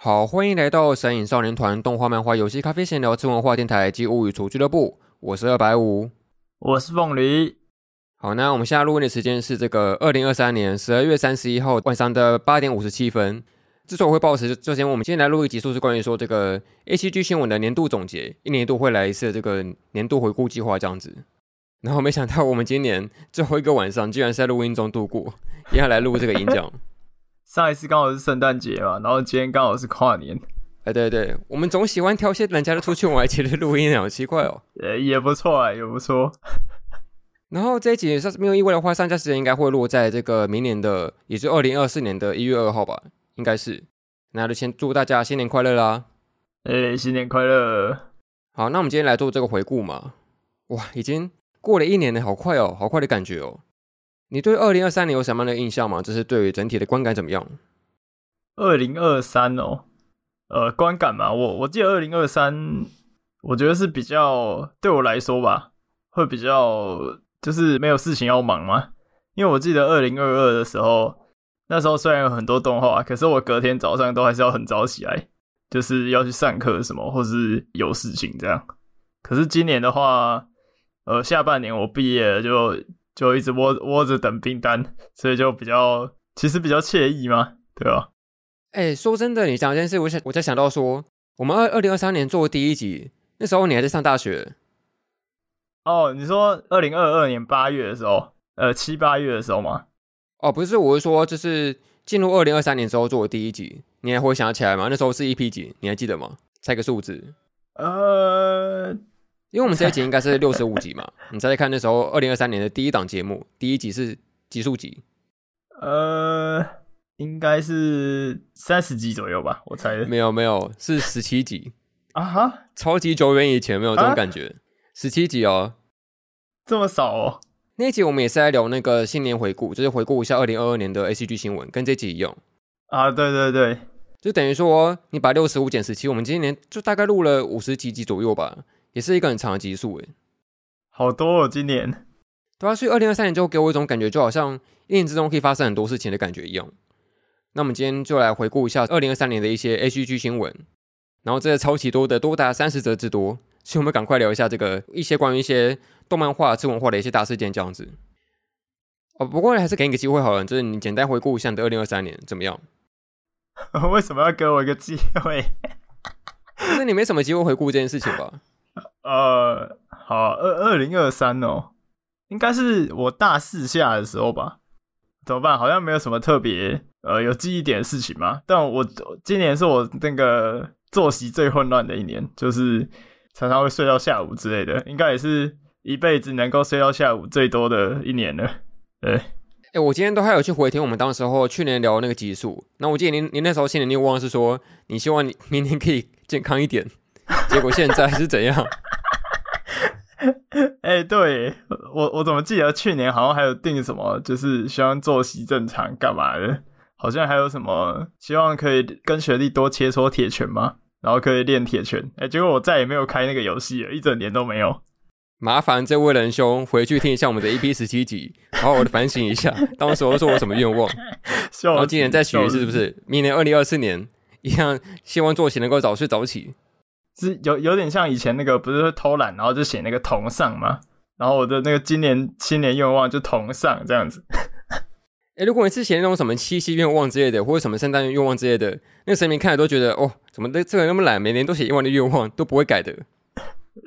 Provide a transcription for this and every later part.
好，欢迎来到神影少年团动画、漫画、游戏、咖啡闲聊、吃文化电台及物语厨俱乐部。我是二百五，我是凤梨。好，那我们现在录音的时间是这个二零二三年十二月三十一号晚上的八点五十七分。之所以会报时，就先我们今天来录一集，数是关于说这个 ACG 新闻的年度总结，一年一度会来一次这个年度回顾计划这样子。然后没想到我们今年最后一个晚上，居然是在录音中度过，也要来录这个演讲。上一次刚好是圣诞节嘛，然后今天刚好是跨年。哎，对对，我们总喜欢挑些人家的出去玩节日录音，好奇怪哦。呃，也不错啊，也不错。然后这一集是没有意外的话，上架时间应该会落在这个明年的，也是二零二四年的一月二号吧，应该是。那就先祝大家新年快乐啦！哎，新年快乐！好，那我们今天来做这个回顾嘛。哇，已经。过了一年了，好快哦，好快的感觉哦。你对二零二三年有什么样的印象吗？就是对于整体的观感怎么样？二零二三哦，呃，观感嘛，我我记得二零二三，我觉得是比较对我来说吧，会比较就是没有事情要忙嘛。因为我记得二零二二的时候，那时候虽然有很多动画，可是我隔天早上都还是要很早起来，就是要去上课什么，或是有事情这样。可是今年的话，呃，下半年我毕业了就，就就一直窝窝着等订单，所以就比较其实比较惬意嘛，对吧？哎，说真的，你讲这件事，我想我才想到说，我们二二零二三年做第一集，那时候你还在上大学。哦，你说二零二二年八月的时候，呃，七八月的时候吗？哦，不是，我是说，就是进入二零二三年之后做的第一集，你还会想起来吗？那时候是 EP 几？你还记得吗？猜个数字。呃。因为我们这一集应该是六十五集嘛，你再来看那时候二零二三年的第一档节目，第一集是集数集？呃，应该是三十集左右吧，我猜。没有没有，是十七集啊哈，超级久远以前没有这种感觉，十七集哦，这么少哦。那一集我们也是在聊那个新年回顾，就是回顾一下二零二二年的 ACG 新闻，跟这集一样啊，对对对，就等于说你把六十五减十七，我们今年就大概录了五十几集左右吧。也是一个很长的集数诶，好多哦，今年。对啊，所以二零二三年就给我一种感觉，就好像一年之中可以发生很多事情的感觉一样。那我们今天就来回顾一下二零二三年的一些 ACG 新闻，然后这超级多的，多达三十则之多，所以我们赶快聊一下这个一些关于一些动漫画、次文化的一些大事件这样子。哦，不过还是给你个机会好了，就是你简单回顾一下你的二零二三年怎么样？为什么要给我一个机会？那你没什么机会回顾这件事情吧？呃，好，二二零二三哦，应该是我大四下的时候吧？怎么办？好像没有什么特别呃有记忆点的事情嘛。但我今年是我那个作息最混乱的一年，就是常常会睡到下午之类的，应该也是一辈子能够睡到下午最多的一年了。对，哎、我今天都还有去回听我们当时候去年聊那个集数。那我记得您您那时候心里念望是说，你希望你 明年可以健康一点。结果现在是怎样？哎、欸，对我我怎么记得去年好像还有定什么，就是希望作息正常干嘛的？好像还有什么希望可以跟学弟多切磋铁拳吗？然后可以练铁拳。哎、欸，结果我再也没有开那个游戏了，一整年都没有。麻烦这位仁兄回去听一下我们的 EP 十七集，好好的反省一下，当时我说我什么愿望。然后今年再许一次，是不是？明年二零二四年一样，希望作息能够早睡早起。是有有点像以前那个，不是会偷懒，然后就写那个同上吗？然后我的那个今年新年愿望就同上这样子。哎、欸，如果你是写那种什么七夕愿望之类的，或者什么圣诞愿望之类的，那个神明看了都觉得哦，怎么这这个人那么懒，每年都写一万的愿望都不会改的。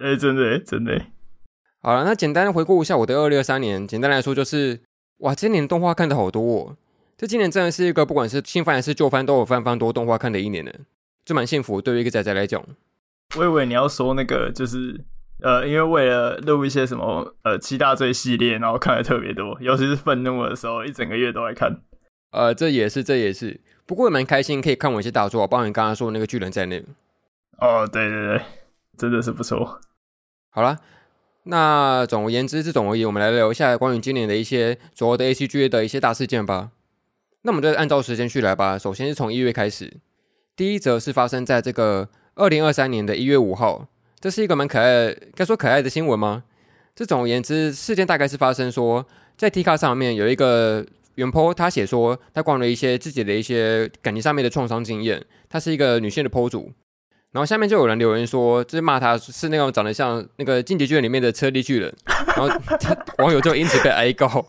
哎、欸，真的、欸，真的、欸。好了，那简单的回顾一下我的二零二三年。简单来说就是，哇，今年动画看的好多哦。这今年真的是一个不管是新番还是旧番都有翻翻多动画看的一年呢，就蛮幸福。对于一个仔仔来讲。我以为你要说那个，就是呃，因为为了录一些什么呃七大罪系列，然后看的特别多，尤其是愤怒的时候，一整个月都在看。呃，这也是，这也是，不过也蛮开心，可以看我一些大作，包括你刚刚说的那个巨人在内。哦，对对对，真的是不错。好了，那总而言之，这总而言，我们来聊一下关于今年的一些主要的 ACG 的一些大事件吧。那我们就按照时间序来吧。首先是从一月开始，第一则是发生在这个。二零二三年的一月五号，这是一个蛮可爱的，该说可爱的新闻吗？这总而言之，事件大概是发生说，在 T 卡上面有一个原 po 他写说他逛了一些自己的一些感情上面的创伤经验，他是一个女性的 po 主，然后下面就有人留言说，就是骂他是那种长得像那个进击巨人里面的车力巨人，然后他 网友就因此被挨告，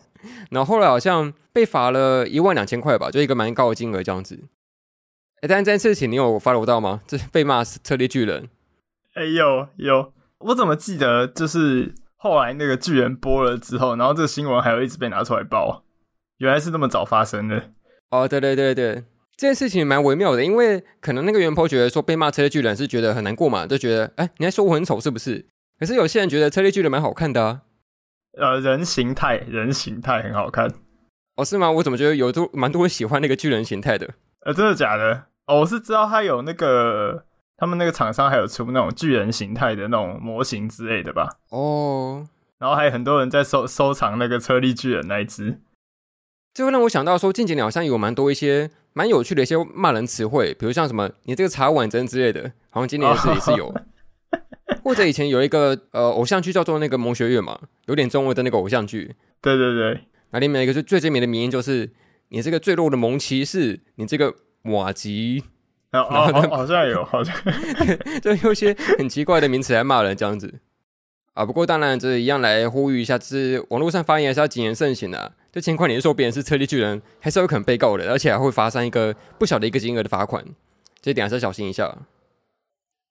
然后后来好像被罚了一万两千块吧，就一个蛮高的金额这样子。哎，但是这件事情你有 follow 到吗？这被骂是车力巨人。哎，有有，我怎么记得就是后来那个巨人播了之后，然后这个新闻还有一直被拿出来报，原来是那么早发生的。哦，对对对对，这件事情蛮微妙的，因为可能那个原 po 觉得说被骂车力巨人是觉得很难过嘛，就觉得哎，你还说我很丑是不是？可是有些人觉得车力巨人蛮好看的啊。呃，人形态，人形态很好看。哦，是吗？我怎么觉得有都蛮多人喜欢那个巨人形态的？呃，真的假的？哦，我是知道他有那个，他们那个厂商还有出那种巨人形态的那种模型之类的吧？哦，然后还有很多人在收收藏那个车力巨人那一只，这会让我想到说，近几年好像有蛮多一些蛮有趣的一些骂人词汇，比如像什么“你这个茶碗针”之类的，好像今年也是也是有，或者以前有一个呃偶像剧叫做那个《萌学院》嘛，有点中文的那个偶像剧，对对对，那里面一个最最知名的名言就是“你这个最弱的萌骑士”，你这个。瓦吉，哦哦，好像有，好像 就有些很奇怪的名词来骂人这样子啊。不过当然，这一样来呼吁一下，就是网络上发言还是要谨言慎行的啊。就情况，你是说别人是车力巨人，还是有可能被告的，而且还会发生一个不小的一个金额的罚款，这一点还是要小心一下。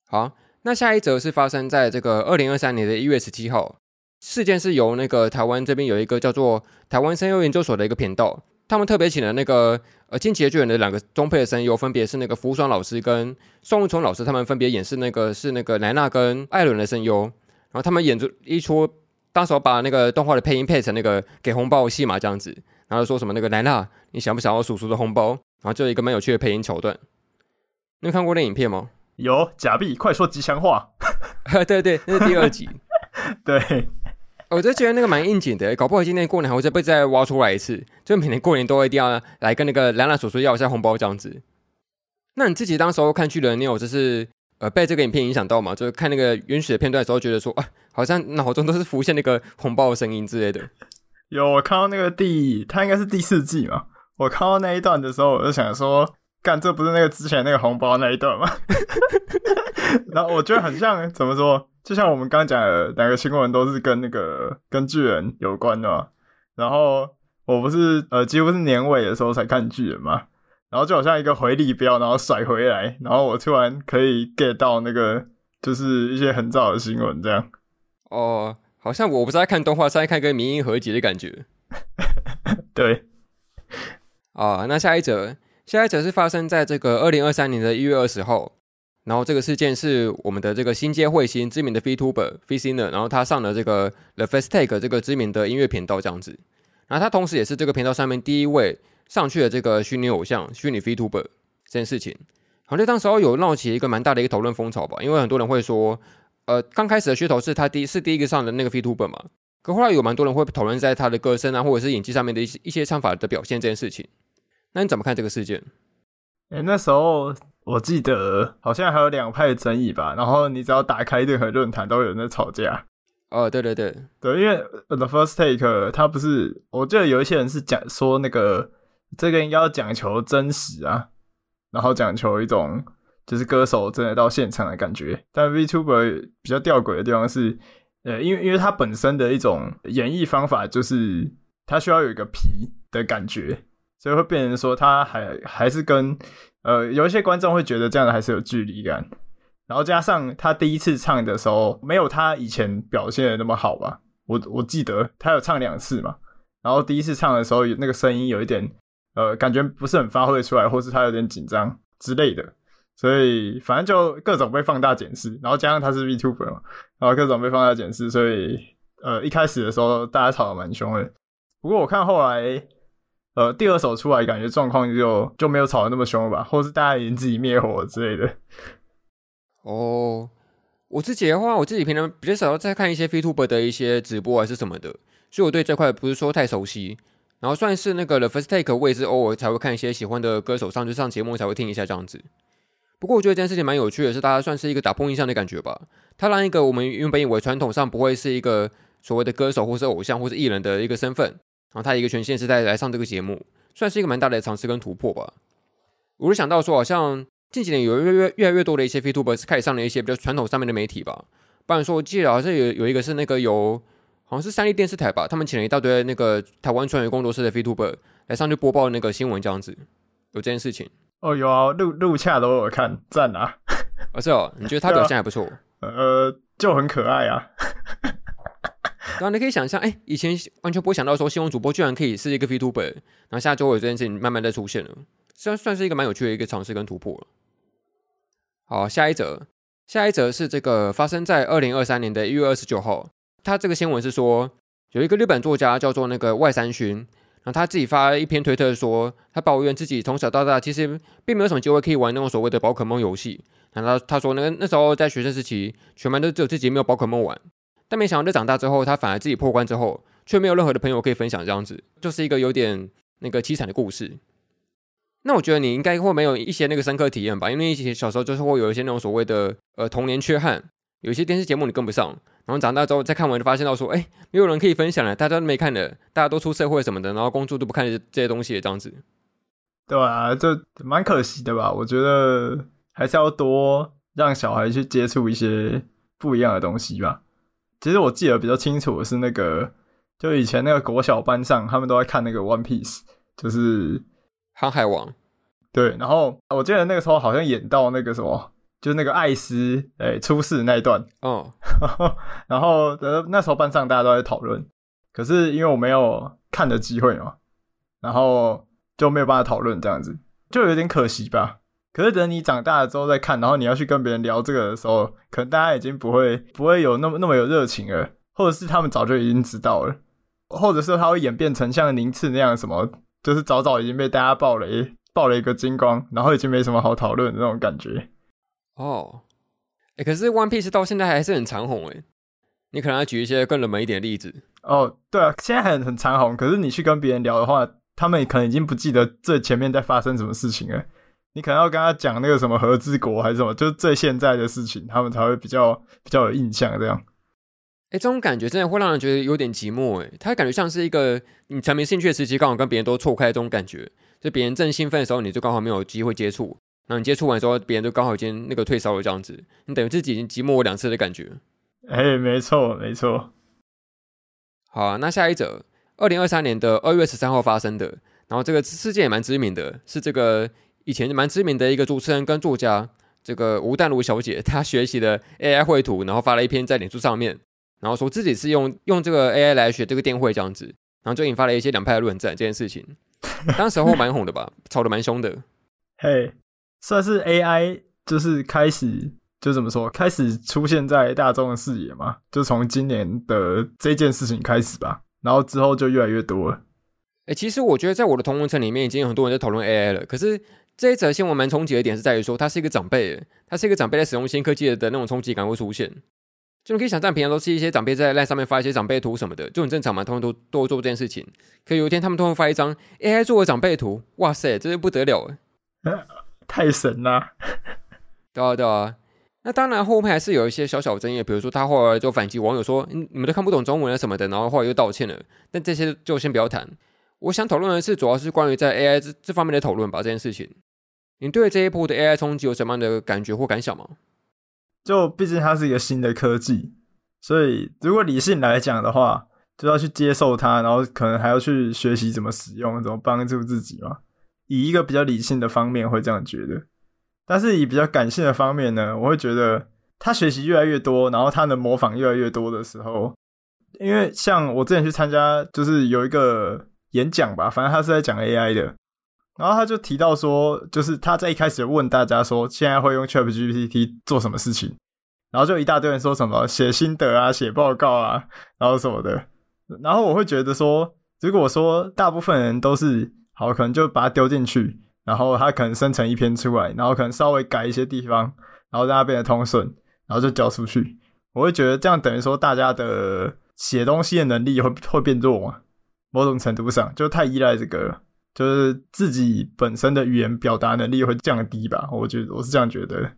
好，那下一则是发生在这个二零二三年的一月十七号，事件是由那个台湾这边有一个叫做台湾声优研究所的一个频道。他们特别请了那个呃进击的巨人的两个中配的声优，分别是那个福爽老师跟宋玉聪老师，他们分别演示那个是那个莱纳跟艾伦的声优，然后他们演出一出，当时把那个动画的配音配成那个给红包戏码这样子，然后说什么那个莱纳，你想不想要叔叔的红包？然后就有一个蛮有趣的配音桥段。你有看过那影片吗？有，假币，快说吉祥话。对对，那是第二集。对。我就觉得那个蛮应景的，搞不好今年过年还会再被再挖出来一次，就每年过年都一定要来跟那个兰兰叔叔要一下红包这样子。那你自己当时候看巨人，你有就是呃被这个影片影响到吗？就是看那个原始的片段的时候，觉得说啊，好像脑中都是浮现那个红包的声音之类的。有，我看到那个第，他应该是第四季嘛。我看到那一段的时候，我就想说，干，这不是那个之前那个红包那一段吗？然后我觉得很像，怎么说？就像我们刚刚讲的，两个新闻都是跟那个跟巨人有关的嘛。然后我不是呃，几乎是年尾的时候才看巨人嘛。然后就好像一个回力镖，然后甩回来，然后我突然可以 get 到那个，就是一些很早的新闻这样。哦，好像我不是在看动画，是在看一个迷因合集的感觉。对。啊，那下一则，下一则是发生在这个二零二三年的一月二十号。然后这个事件是我们的这个新街彗星知名的 VTuber Fisinger，然后他上了这个 The First Take 这个知名的音乐频道这样子，然后他同时也是这个频道上面第一位上去的这个虚拟偶像、虚拟 VTuber 这件事情，好像当时候有闹起一个蛮大的一个讨论风潮吧，因为很多人会说，呃，刚开始的噱头是他第是第一个上的那个 VTuber 嘛，可后来有蛮多人会讨论在他的歌声啊或者是演技上面的一些一些唱法的表现这件事情，那你怎么看这个事件？诶，那时候。我记得好像还有两派的争议吧，然后你只要打开任何论坛，都有人在吵架。哦，对对对对，因为 The First Take 他不是，我记得有一些人是讲说那个这个应该要讲求真实啊，然后讲求一种就是歌手真的到现场的感觉。但 VTuber 比较吊诡的地方是，呃，因为因为它本身的一种演绎方法就是它需要有一个皮的感觉，所以会变成说他还还是跟。呃，有一些观众会觉得这样的还是有距离感，然后加上他第一次唱的时候，没有他以前表现的那么好吧？我我记得他有唱两次嘛，然后第一次唱的时候，那个声音有一点，呃，感觉不是很发挥出来，或是他有点紧张之类的，所以反正就各种被放大检视，然后加上他是 VTuber 嘛，然后各种被放大检视，所以呃，一开始的时候大家吵得蛮凶的，不过我看后来。呃，第二首出来，感觉状况就就没有吵得那么凶了吧？或是大家已经自己灭火之类的。哦，我自己的话，我自己平常比较少在看一些 VTuber 的一些直播还是什么的，所以我对这块不是说太熟悉。然后算是那个 The First Take，我也是偶尔才会看一些喜欢的歌手上去上节目才会听一下这样子。不过我觉得这件事情蛮有趣的，是大家算是一个打破印象的感觉吧。他让一个我们原本以为传统上不会是一个所谓的歌手或是偶像或是艺人的一个身份。然后他一个全新时代来上这个节目，算是一个蛮大的尝试跟突破吧。我就想到说，好像近几年有越越越来越多的一些 VTuber 开始上了一些比较传统上面的媒体吧。不然说，我记得好像有有一个是那个有好像是三立电视台吧，他们请了一大堆那个台湾传媒工作室的 VTuber 来上去播报那个新闻这样子，有这件事情。哦，有啊，录录恰都有看，赞啊！哦，是哦，你觉得他表现还不错？呃，就很可爱啊。然后你可以想象，哎，以前完全不会想到说新闻主播居然可以是一个 VTuber，然后现在就有这件事情慢慢的出现了，虽然算是一个蛮有趣的一个尝试跟突破了。好，下一则，下一则是这个发生在二零二三年的一月二十九号，他这个新闻是说有一个日本作家叫做那个外山薰，然后他自己发了一篇推特说，他抱怨自己从小到大其实并没有什么机会可以玩那种所谓的宝可梦游戏，然后他说那个那时候在学生时期，全班都只有自己没有宝可梦玩。但没想到，在长大之后，他反而自己破关之后，却没有任何的朋友可以分享，这样子就是一个有点那个凄惨的故事。那我觉得你应该会没有一些那个深刻体验吧，因为以前小时候就是会有一些那种所谓的呃童年缺憾，有一些电视节目你跟不上，然后长大之后再看完就发现到说，哎，没有人可以分享了，大家都没看的，大家都出社会什么的，然后工作都不看这些东西，这样子。对啊，就蛮可惜的吧？我觉得还是要多让小孩去接触一些不一样的东西吧。其实我记得比较清楚的是那个，就以前那个国小班上，他们都在看那个《One Piece》，就是《航海王》。对，然后我记得那个时候好像演到那个什么，就是那个艾斯诶出事那一段。哦。然后呃那时候班上大家都在讨论，可是因为我没有看的机会嘛，然后就没有办法讨论这样子，就有点可惜吧。可是等你长大了之后再看，然后你要去跟别人聊这个的时候，可能大家已经不会不会有那么那么有热情了，或者是他们早就已经知道了，或者是他会演变成像宁次那样什么，就是早早已经被大家爆雷爆了一个精光，然后已经没什么好讨论的那种感觉。哦，哎，可是 One Piece 到现在还是很长红哎，你可能要举一些更冷门一点的例子。哦，对啊，现在很很长红，可是你去跟别人聊的话，他们可能已经不记得最前面在发生什么事情了。你可能要跟他讲那个什么和之国还是什么，就是最现在的事情，他们才会比较比较有印象。这样，哎，这种感觉真的会让人觉得有点寂寞。哎，他感觉像是一个你沉迷兴趣的时期，刚好跟别人都错开这种感觉。就别人正兴奋的时候，你就刚好没有机会接触；然后你接触完之后，别人就刚好已经那个退烧了，这样子，你等于自己已经寂寞两次的感觉。哎，没错，没错。好啊，那下一则，二零二三年的二月十三号发生的，然后这个事件也蛮知名的，是这个。以前蛮知名的一个主持人跟作家，这个吴淡如小姐，她学习了 AI 绘图，然后发了一篇在脸书上面，然后说自己是用用这个 AI 来学这个电绘这样子，然后就引发了一些两派的论战。这件事情，当时候蛮红的吧，吵得蛮凶的。嘿，hey, 算是 AI 就是开始就怎么说，开始出现在大众的视野嘛，就从今年的这件事情开始吧，然后之后就越来越多了。哎，其实我觉得在我的同温层里面已经有很多人在讨论 AI 了，可是。这一则新闻蛮冲击的点是在于说，他是一个长辈，他是一个长辈在使用新科技的那种冲击感会出现。就你可以想象，平常都是一些长辈在 LINE 上面发一些长辈图什么的，就很正常嘛，他们都都做这件事情。可有一天，他们突然发一张 AI 做的长辈图，哇塞，这就不得了哎，太神了！对啊，对啊。那当然后面还是有一些小小争议，比如说他后来就反击网友说，你们都看不懂中文啊什么的，然后后来又道歉了。但这些就先不要谈。我想讨论的是，主要是关于在 AI 这这方面的讨论吧，这件事情。你对这一波的 AI 冲击有什么样的感觉或感想吗？就毕竟它是一个新的科技，所以如果理性来讲的话，就要去接受它，然后可能还要去学习怎么使用，怎么帮助自己嘛。以一个比较理性的方面会这样觉得，但是以比较感性的方面呢，我会觉得他学习越来越多，然后他能模仿越来越多的时候，因为像我之前去参加，就是有一个演讲吧，反正他是在讲 AI 的。然后他就提到说，就是他在一开始问大家说，现在会用 ChatGPT 做什么事情，然后就一大堆人说什么写心得啊、写报告啊，然后什么的。然后我会觉得说，如果说大部分人都是好，可能就把它丢进去，然后他可能生成一篇出来，然后可能稍微改一些地方，然后让它变得通顺，然后就交出去。我会觉得这样等于说大家的写东西的能力会会变弱嘛，某种程度上就太依赖这个。就是自己本身的语言表达能力会降低吧，我觉得我是这样觉得。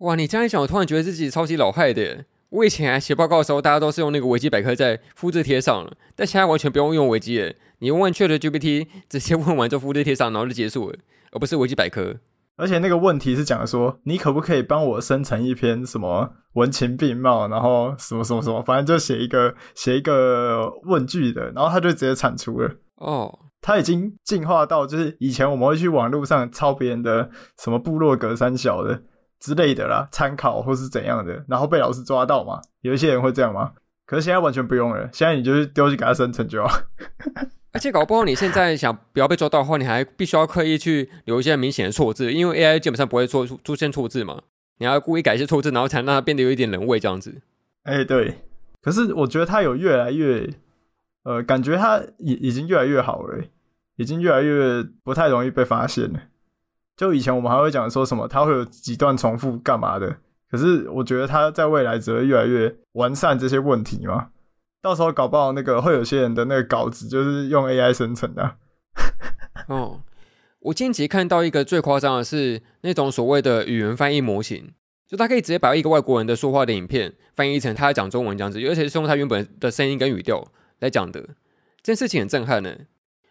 哇，你这样一讲，我突然觉得自己超级老害的。我以前还写报告的时候，大家都是用那个维基百科在复制贴上了，但现在完全不用用维基了，你问 ChatGPT，直接问完就复制贴上，然后就结束了，而不是维基百科。而且那个问题是讲说，你可不可以帮我生成一篇什么文情并茂，然后什么什么什么，反正就写一个写一个问句的，然后他就直接产出了。哦，他已经进化到就是以前我们会去网络上抄别人的什么部落格三小的之类的啦，参考或是怎样的，然后被老师抓到嘛。有一些人会这样吗？可是现在完全不用了，现在你就是丢去给他生成就好。而且搞不好你现在想不要被抓到的话，你还必须要刻意去留一些明显的错字，因为 AI 基本上不会出出现错字嘛。你要故意改一些错字，然后才让它变得有一点人味这样子。哎、对。可是我觉得它有越来越，呃，感觉它已已经越来越好了，已经越来越不太容易被发现了。就以前我们还会讲说什么它会有几段重复干嘛的，可是我觉得它在未来只会越来越完善这些问题嘛。到时候搞不好那个会有些人的那个稿子就是用 AI 生成的。哦，我近期看到一个最夸张的是那种所谓的语言翻译模型，就它可以直接把一个外国人的说话的影片翻译成他讲中文这样子，而且是用他原本的声音跟语调来讲的。这件事情很震撼呢。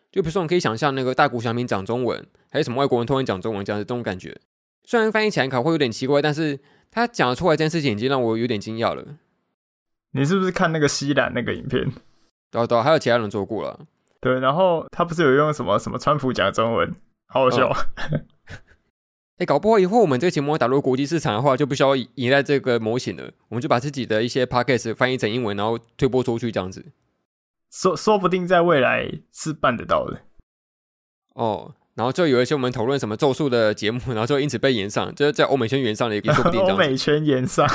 就比如说，你可以想象那个大谷翔平讲中文，还是什么外国人突然讲中文这样子，这种感觉。虽然翻译起来可能会有点奇怪，但是他讲出来这件事情已经让我有点惊讶了。你是不是看那个西兰那个影片？对对，还有其他人做过了。对，然后他不是有用什么什么川普讲中文，好好笑。哎、搞不好以后我们这个节目打入国际市场的话，就不需要依赖这个模型了。我们就把自己的一些 podcast 翻译成英文，然后推播出去，这样子。说说不定在未来是办得到的。哦。然后就有一些我们讨论什么咒术的节目，然后就因此被延上，就是在欧美圈延上的也说不定。欧美圈延上，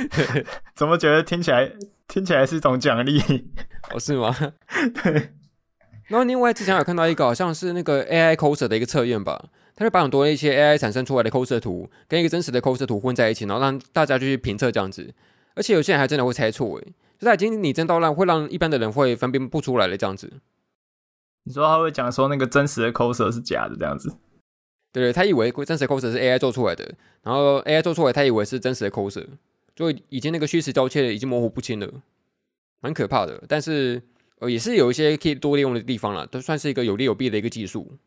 怎么觉得听起来听起来是一种奖励？哦，是吗？对。然后另外之前有看到一个好像是那个 AI coser 的一个测验吧，他就把很多一些 AI 产生出来的 coser 图跟一个真实的 coser 图混在一起，然后让大家就去评测这样子。而且有些人还真的会猜错，诶，就他已经拟真到让会让一般的人会分辨不出来的这样子。你说他会讲说那个真实的 coser 是假的这样子，对对，他以为真实的 coser 是 AI 做出来的，然后 AI 做出来，他以为是真实的 coser，就已经那个虚实交切已经模糊不清了，蛮可怕的。但是呃，也是有一些可以多利用的地方了，都算是一个有利有弊的一个技术。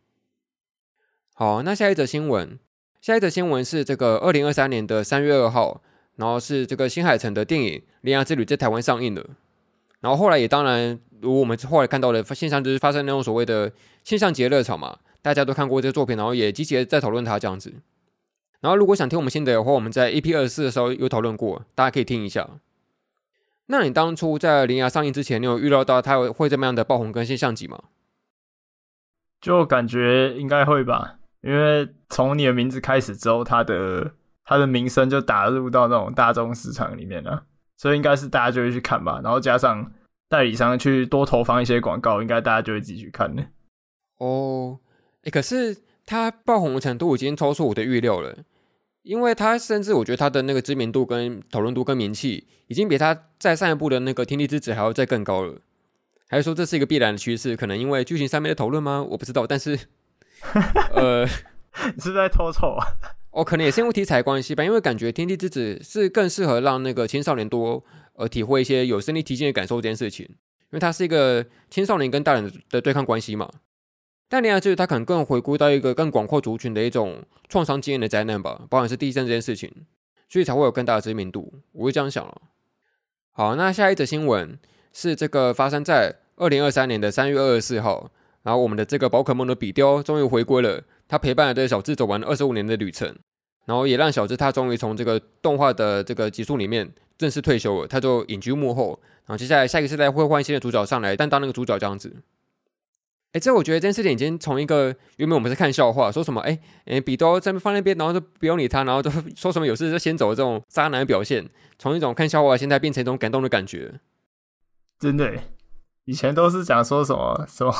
好，那下一则新闻，下一则新闻是这个二零二三年的三月二号，然后是这个新海诚的电影《铃芽之旅》在台湾上映了，然后后来也当然。如我们后来看到的现象，就是发生那种所谓的现象级热潮嘛，大家都看过这个作品，然后也积极的在讨论它这样子。然后如果想听我们心得的话，我们在 EP 二十四的时候有讨论过，大家可以听一下。那你当初在《铃芽》上映之前，你有预料到它会这么样的爆红跟现象级吗？就感觉应该会吧，因为从你的名字开始之后，它的它的名声就打入到那种大众市场里面了，所以应该是大家就会去看吧。然后加上。代理商去多投放一些广告，应该大家就会自己去看的。哦，哎，可是它爆红的程度已经超出我的预料了，因为它甚至我觉得它的那个知名度跟讨论度跟名气，已经比它在上一部的那个《天地之子》还要再更高了。还是说这是一个必然的趋势？可能因为剧情上面的讨论吗？我不知道。但是，呃，你是在偷臭啊？哦，可能也是因为题材关系吧，因为感觉《天地之子》是更适合让那个青少年多。而体会一些有身临其境的感受这件事情，因为它是一个青少年跟大人的对抗关系嘛。但恋爱之旅它可能更回归到一个更广阔族群的一种创伤经验的灾难吧，包含是地震这件事情，所以才会有更大的知名度。我会这样想了。好，那下一则新闻是这个发生在二零二三年的三月二十四号，然后我们的这个宝可梦的比雕终于回归了，他陪伴了这个小智走完二十五年的旅程，然后也让小智他终于从这个动画的这个集数里面。正式退休了，他就隐居幕后，然后接下来下一个世代会换新的主角上来但当那个主角这样子。哎，这我觉得这件事情已经从一个原本我们是看笑话，说什么哎哎比多在放那边，然后就不用理他，然后就说什么有事就先走这种渣男表现，从一种看笑话的心态变成一种感动的感觉。真的，以前都是讲说什么什么，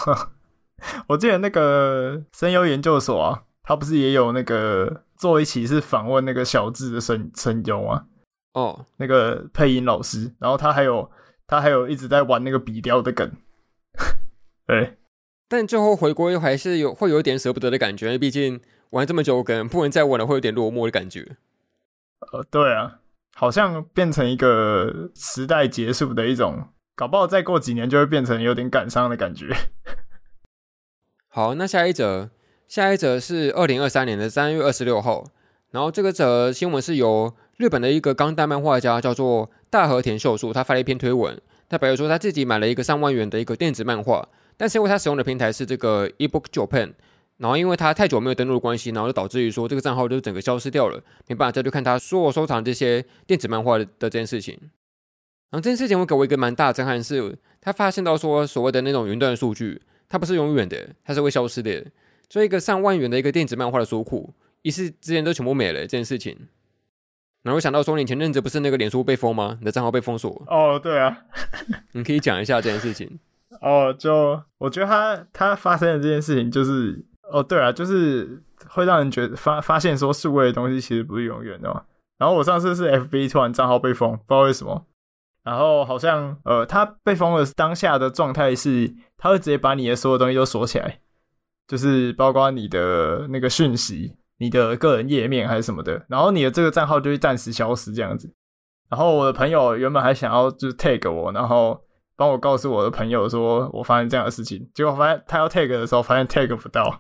我记得那个声优研究所啊，他不是也有那个做一期是访问那个小智的声声优啊。哦，那个配音老师，然后他还有他还有一直在玩那个笔雕的梗，对，但最后回归还是有会有一点舍不得的感觉，毕竟玩这么久梗，不能再玩了会有点落寞的感觉。呃，对啊，好像变成一个时代结束的一种，搞不好再过几年就会变成有点感伤的感觉。好，那下一则，下一则是二零二三年的三月二十六号，然后这个则新闻是由日本的一个钢弹漫画家叫做大和田秀树，他发了一篇推文，他表示说他自己买了一个上万元的一个电子漫画，但是因为他使用的平台是这个 eBook Japan。然后因为他太久没有登录的关系，然后就导致于说这个账号就整个消失掉了，没办法再去看他所有收藏这些电子漫画的这件事情。然后这件事情会给我一个蛮大的震撼是，他发现到说所谓的那种云端数据，它不是永远的，它是会消失的。所以一个上万元的一个电子漫画的书库，一时之间都全部没了这件事情。然后想到说，你前阵子不是那个脸书被封吗？你的账号被封锁。哦，对啊，你可以讲一下这件事情。哦，就我觉得他他发生的这件事情就是。哦，对啊，就是会让人觉得发发现说数位的东西其实不是永远的嘛。然后我上次是 FB 突然账号被封，不知道为什么。然后好像呃，他被封的当下的状态是，他会直接把你的所有东西都锁起来，就是包括你的那个讯息、你的个人页面还是什么的。然后你的这个账号就会暂时消失这样子。然后我的朋友原本还想要就是 tag 我，然后帮我告诉我的朋友说我发生这样的事情，结果发现他要 tag 的时候，发现 tag 不到。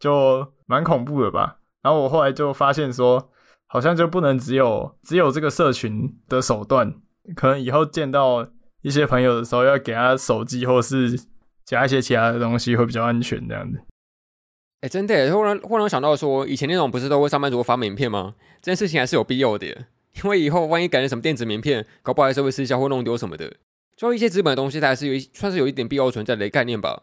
就蛮恐怖的吧，然后我后来就发现说，好像就不能只有只有这个社群的手段，可能以后见到一些朋友的时候，要给他手机或是加一些其他的东西会比较安全这样子。哎，真的，忽然忽然想到说，以前那种不是都会上班族发名片吗？这件事情还是有必要的，因为以后万一改成什么电子名片，搞不好还是会失效或弄丢什么的。就一些纸本的东西，它还是有一算是有一点必要存在的概念吧。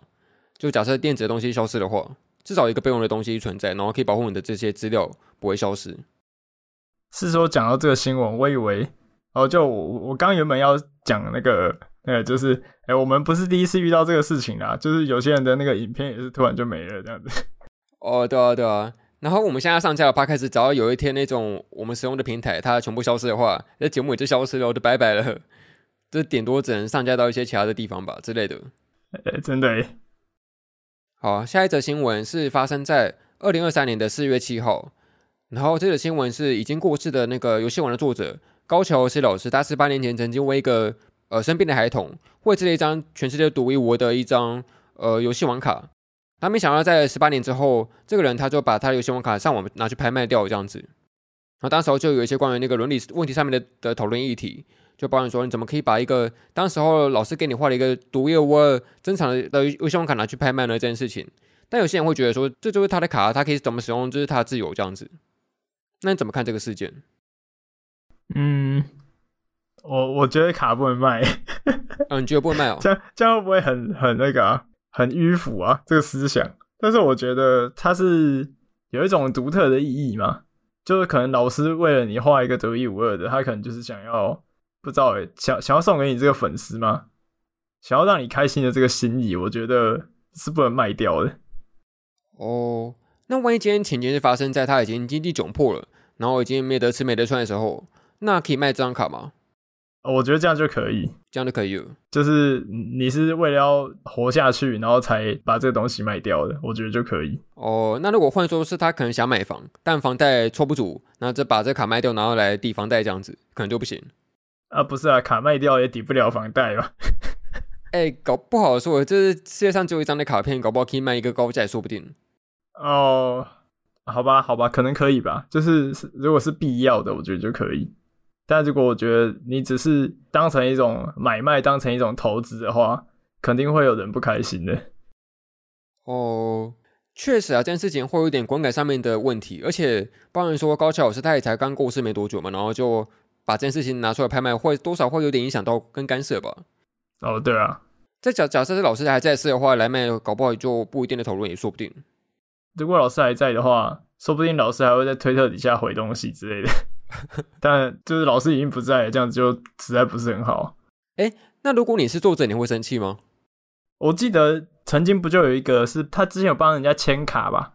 就假设电子的东西消失的话。至少一个备用的东西存在，然后可以保护你的这些资料不会消失。是说讲到这个新闻，我以为哦，就我我刚原本要讲那个那个，就是哎、我们不是第一次遇到这个事情啦，就是有些人的那个影片也是突然就没了这样子。哦，对啊，对啊。然后我们现在上架的 Podcast，只要有一天那种我们使用的平台它全部消失的话，那节目也就消失了，就拜拜了。这点多只能上架到一些其他的地方吧之类的。真的、欸。好，下一则新闻是发生在二零二三年的四月七号。然后这则新闻是已经过世的那个游戏王的作者高桥是老师，他十八年前曾经为一个呃生病的孩童绘制了一张全世界独一无二的一张呃游戏王卡。他没想到在十八年之后，这个人他就把他的游戏王卡上网拿去拍卖掉这样子。然后当时候就有一些关于那个伦理问题上面的的讨论议题。就抱怨说，你怎么可以把一个当时候老师给你画了一个独一无二、珍藏的游戏王卡拿去拍卖呢？这件事情，但有些人会觉得说，这就是他的卡，他可以怎么使用，就是他的自由这样子。那你怎么看这个事件？嗯，我我觉得卡不能卖。嗯，你觉得不能卖哦？这样这样会不会很很那个啊？很迂腐啊？这个思想？但是我觉得它是有一种独特的意义嘛，就是可能老师为了你画一个独一无二的，他可能就是想要。不知道，想想要送给你这个粉丝吗？想要让你开心的这个心意，我觉得是不能卖掉的。哦，那万一今天情节是发生在他已经经济窘迫了，然后已经没得吃没得穿的时候，那可以卖这张卡吗？哦，我觉得这样就可以，这样就可以了。就是你是为了要活下去，然后才把这个东西卖掉的，我觉得就可以。哦，那如果换说是他可能想买房，但房贷凑不足，那就把这卡卖掉，然后来抵房贷这样子，可能就不行。啊，不是啊，卡卖掉也抵不了房贷吧？哎、欸，搞不好说，这是世界上只有一张的卡片，搞不好可以卖一个高价，说不定。哦，好吧，好吧，可能可以吧。就是如果是必要的，我觉得就可以。但如果我觉得你只是当成一种买卖，当成一种投资的话，肯定会有人不开心的。哦，确实啊，这件事情会有点观感上面的问题，而且包含说高桥老师他也才刚过世没多久嘛，然后就。把这件事情拿出来拍卖，会多少会有点影响到跟干涉吧？哦，对啊，在假假设是老师还在世的话，来卖搞不好就不一定的讨论也说不定。如果老师还在的话，说不定老师还会在推特底下回东西之类的。但就是老师已经不在，这样子就实在不是很好。哎，那如果你是作者，你会生气吗？我记得曾经不就有一个是他之前有帮人家签卡吧，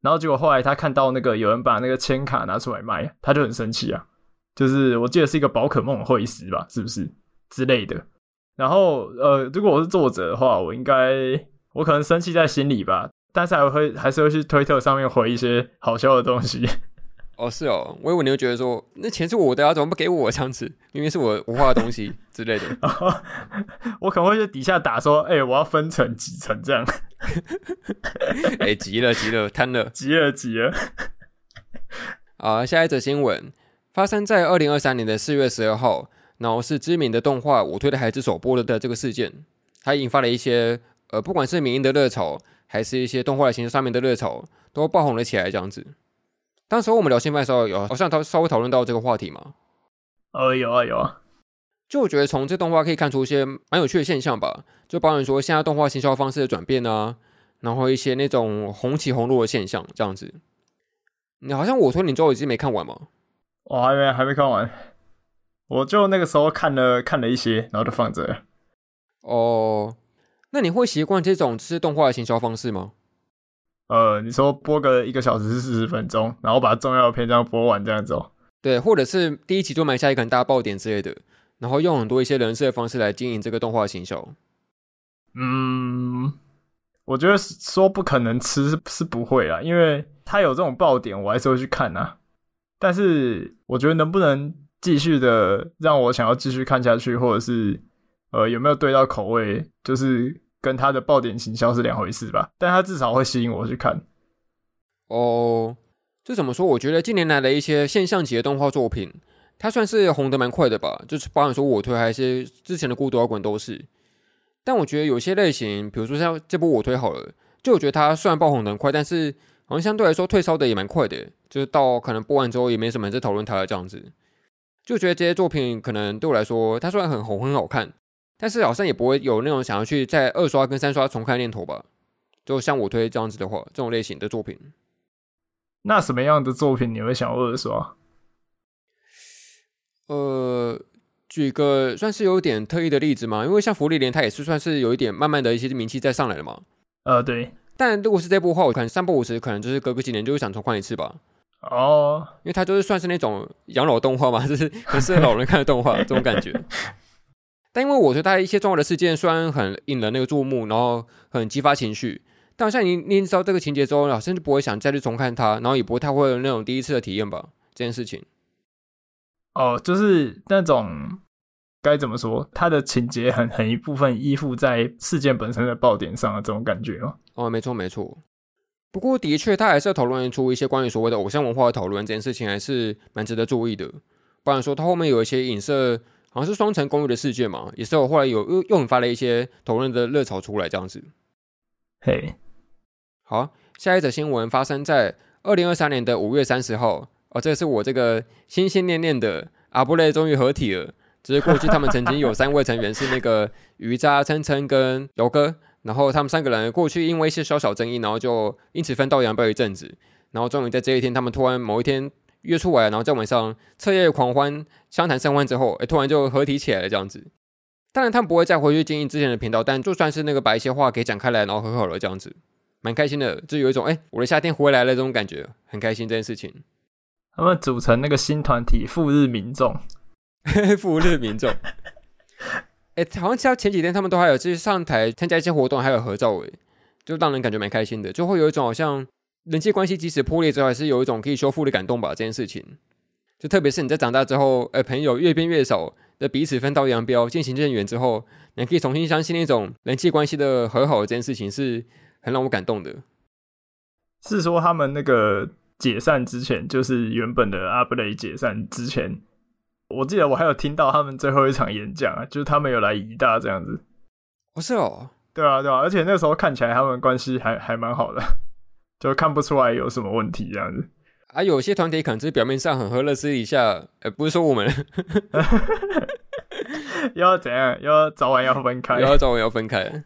然后结果后来他看到那个有人把那个签卡拿出来卖，他就很生气啊。就是我记得是一个宝可梦会师吧，是不是之类的？然后呃，如果我是作者的话，我应该我可能生气在心里吧，但是还会还是会去推特上面回一些好笑的东西。哦，是哦，我以为你会觉得说，那钱是我的啊，怎么不给我这样子？明明是我我画的东西 之类的。我可能会在底下打说，哎、欸，我要分成几层这样。哎、欸，急了急了，贪了，急了急了。啊，下一则新闻发生在二零二三年的四月十二号，然后是知名的动画《我推的孩子》首播了的这个事件，它引发了一些呃，不管是民音的热潮，还是一些动画的形式上面的热潮，都爆红了起来。这样子，当时我们聊新番的时候，有好像讨稍微讨论到这个话题嘛？呃，有啊有啊。就我觉得从这动画可以看出一些蛮有趣的现象吧，就包含说现在动画行销方式的转变啊，然后一些那种红起红落的现象，这样子。你好像我说你之后已经没看完吗？我还没还没看完，我就那个时候看了看了一些，然后就放着。哦，那你会习惯这种就是动画的行销方式吗？呃，你说播个一个小时四十分钟，然后把重要的篇章播完这样子哦？对，或者是第一集就埋下一个很大爆点之类的，然后用很多一些人设的方式来经营这个动画行销。嗯。我觉得说不可能吃是是不会啊，因为他有这种爆点，我还是会去看啊。但是我觉得能不能继续的让我想要继续看下去，或者是呃有没有对到口味，就是跟他的爆点行销是两回事吧。但他至少会吸引我去看。哦，这怎么说？我觉得近年来的一些现象级的动画作品，它算是红得蛮快的吧。就是包含说我推，还是之前的《孤独摇滚》都是。但我觉得有些类型，比如说像这部我推好了，就我觉得它虽然爆红的很快，但是好像相对来说退烧的也蛮快的，就是到可能播完之后也没什么人在讨论它了这样子。就觉得这些作品可能对我来说，它虽然很红很好看，但是好像也不会有那种想要去在二刷跟三刷重看念头吧。就像我推这样子的话，这种类型的作品，那什么样的作品你会想二刷？呃。举个算是有点特意的例子嘛，因为像福利连，它也是算是有一点慢慢的一些名气再上来了嘛。呃，对。但如果是这部的话，我可能三不五十，可能就是隔个几年就会想重看一次吧。哦，因为它就是算是那种养老动画嘛，就是很适合老人看的动画这种感觉。但因为我觉得它一些重要的事件虽然很引人那个注目，然后很激发情绪，但好像你你知道这个情节之后，甚至不会想再去重看它，然后也不会太会有那种第一次的体验吧，这件事情。哦，就是那种该怎么说，它的情节很很一部分依附在事件本身的爆点上的这种感觉哦。哦，没错没错。不过的确，他还是要讨论出一些关于所谓的偶像文化的讨论，这件事情还是蛮值得注意的。不然说，他后面有一些影射，好像是双层公寓的事件嘛，也是我后来有又又引发了一些讨论的热潮出来这样子。嘿，好，下一则新闻发生在二零二三年的五月三十号。哦，这是我这个心心念念的阿布雷终于合体了。只是过去他们曾经有三位成员是那个鱼渣、琛琛跟游哥，然后他们三个人过去因为一些小小争议，然后就因此分道扬镳一阵子。然后终于在这一天，他们突然某一天约出来，然后在晚上彻夜狂欢、相谈甚欢之后，哎，突然就合体起来了这样子。当然他们不会再回去经营之前的频道，但就算是那个把一些话给讲开来，然后和好了这样子，蛮开心的，就有一种哎，我的夏天回来了这种感觉，很开心这件事情。他们组成那个新团体“赴日民众”，赴日民众。哎、欸，好像像前几天他们都还有就是上台参加一些活动，还有合照，哎，就让人感觉蛮开心的，就会有一种好像人际关系即使破裂之后，还是有一种可以修复的感动吧。这件事情，就特别是你在长大之后，哎、欸，朋友越变越少，的彼此分道扬镳，渐行渐远之后，你可以重新相信那种人际关系的和好，这件事情是很让我感动的。是说他们那个。解散之前，就是原本的阿布雷解散之前，我记得我还有听到他们最后一场演讲啊，就是他们有来宜大这样子。不是哦，对啊，对啊，而且那时候看起来他们关系还还蛮好的，就看不出来有什么问题这样子。啊，有些团体可能是表面上很和乐，私底下，呃，不是说我们 要怎样，要早晚要分开，要早晚要分开。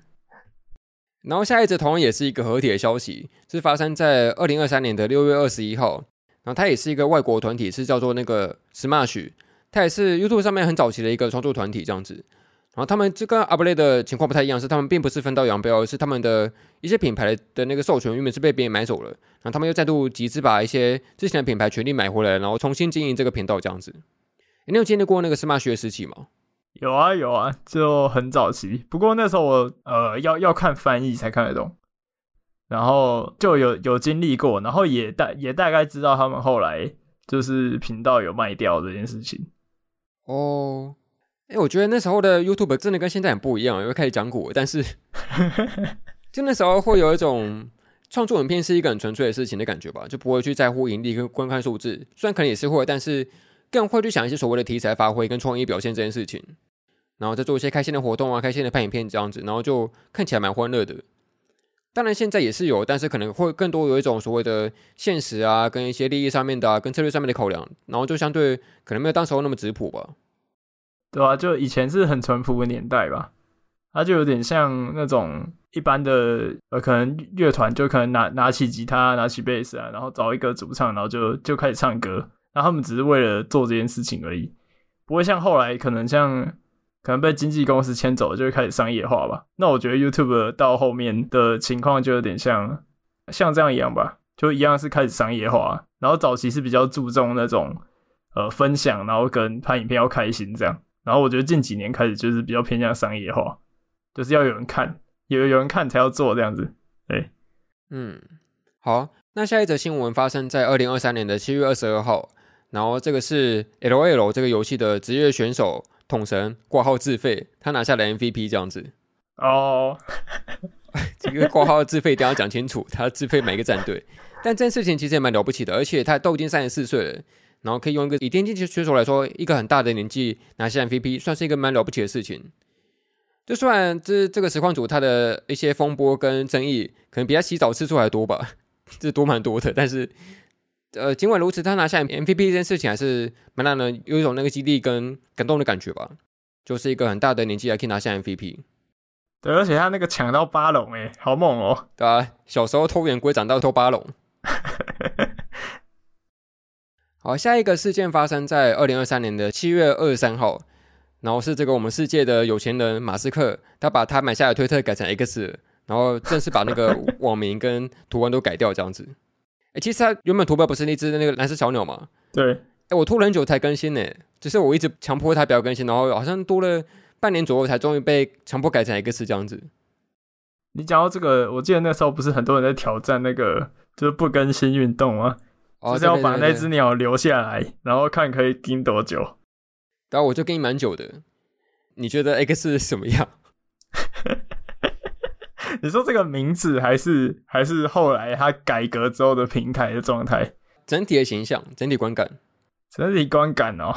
然后下一则同样也是一个合体的消息，是发生在二零二三年的六月二十一号。然后它也是一个外国团体，是叫做那个 Smash，它也是 YouTube 上面很早期的一个创作团体这样子。然后他们这跟阿布雷的情况不太一样，是他们并不是分道扬镳，而是他们的一些品牌的那个授权原本是被别人买走了，然后他们又再度集资把一些之前的品牌权利买回来，然后重新经营这个频道这样子。你有经历过那个 Smash 的时期吗？有啊有啊，就很早期。不过那时候我呃要要看翻译才看得懂，然后就有有经历过，然后也大也大概知道他们后来就是频道有卖掉这件事情。哦，哎，我觉得那时候的 YouTube 真的跟现在很不一样，因为开始讲古，但是 就那时候会有一种创作影片是一个很纯粹的事情的感觉吧，就不会去在乎盈利跟观看数字，虽然可能也是会，但是更会去想一些所谓的题材发挥跟创意表现这件事情，然后再做一些开心的活动啊，开心的拍影片这样子，然后就看起来蛮欢乐的。当然现在也是有，但是可能会更多有一种所谓的现实啊，跟一些利益上面的啊，跟策略上面的考量，然后就相对可能没有当时候那么质朴吧。对啊，就以前是很淳朴的年代吧，它就有点像那种一般的呃，可能乐团就可能拿拿起吉他，拿起贝斯啊，然后找一个主唱，然后就就开始唱歌，然后他们只是为了做这件事情而已，不会像后来可能像。可能被经纪公司牵走，就会开始商业化吧。那我觉得 YouTube 到后面的情况就有点像像这样一样吧，就一样是开始商业化。然后早期是比较注重那种呃分享，然后跟拍影片要开心这样。然后我觉得近几年开始就是比较偏向商业化，就是要有人看，有有人看才要做这样子。对，嗯，好。那下一则新闻发生在二零二三年的七月二十二号，然后这个是 LOL 这个游戏的职业选手。统神挂号自费，他拿下了 MVP 这样子哦。Oh. 这个挂号自费一定要讲清楚，他自费买一个战队。但这件事情其实也蛮了不起的，而且他都已经三十四岁了，然后可以用一个以电竞选手来说，一个很大的年纪拿下 MVP，算是一个蛮了不起的事情。就算这这个实况组他的一些风波跟争议，可能比他洗澡次数还多吧，这多蛮多的，但是。呃，尽管如此，他拿下 MVP 这件事情还是蛮让人有一种那个激励跟感动的感觉吧。就是一个很大的年纪还可以拿下 MVP。对，而且他那个抢到八龙，哎，好猛哦！对啊，小时候偷圆规，长大偷八龙。好，下一个事件发生在二零二三年的七月二十三号，然后是这个我们世界的有钱人马斯克，他把他买下的推特改成 X，然后正式把那个 网名跟图案都改掉，这样子。哎、欸，其实他原本图标不是那只那个蓝色小鸟吗？对。哎、欸，我拖了很久才更新呢，只是我一直强迫他不要更新，然后好像多了半年左右才终于被强迫改成 X 这样子。你讲到这个，我记得那时候不是很多人在挑战那个就是不更新运动吗？哦，就是要把那只鸟留下来，然后看可以盯多久。然后我就跟你蛮久的。你觉得 X 是什么样？你说这个名字还是还是后来它改革之后的平台的状态？整体的形象、整体观感、整体观感哦，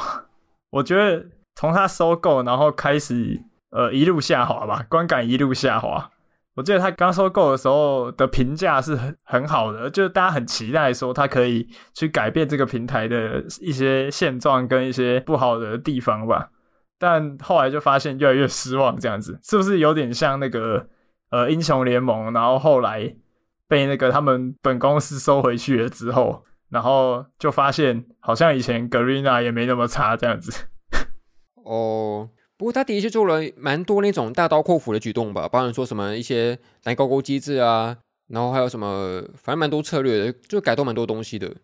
我觉得从它收购然后开始，呃，一路下滑吧，观感一路下滑。我记得他刚收购的时候的评价是很很好的，就是大家很期待说他可以去改变这个平台的一些现状跟一些不好的地方吧。但后来就发现越来越失望，这样子是不是有点像那个？呃，英雄联盟，然后后来被那个他们本公司收回去了之后，然后就发现好像以前 Garena 也没那么差这样子。哦，不过他的确做了蛮多那种大刀阔斧的举动吧，包含说什么一些蓝勾勾机制啊，然后还有什么，反正蛮多策略的，就改动蛮多东西的。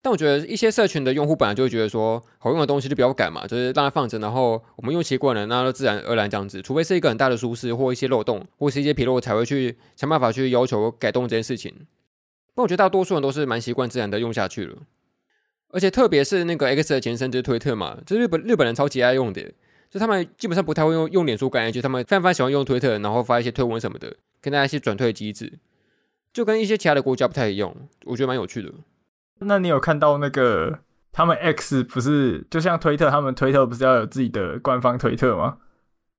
但我觉得一些社群的用户本来就会觉得说，好用的东西就不要改嘛，就是让它放着，然后我们用习惯了，那就自然而然这样子。除非是一个很大的疏失或一些漏洞，或是一些纰漏，才会去想办法去要求改动这件事情。但我觉得大多数人都是蛮习惯自然的用下去了。而且特别是那个 X 的前身就是推特嘛，就是日本日本人超级爱用的，就他们基本上不太会用用脸书干，就他们非常非常喜欢用推特，然后发一些推文什么的，跟大家一些转推机制，就跟一些其他的国家不太一样，我觉得蛮有趣的。那你有看到那个他们 X 不是就像推特，他们推特不是要有自己的官方推特吗？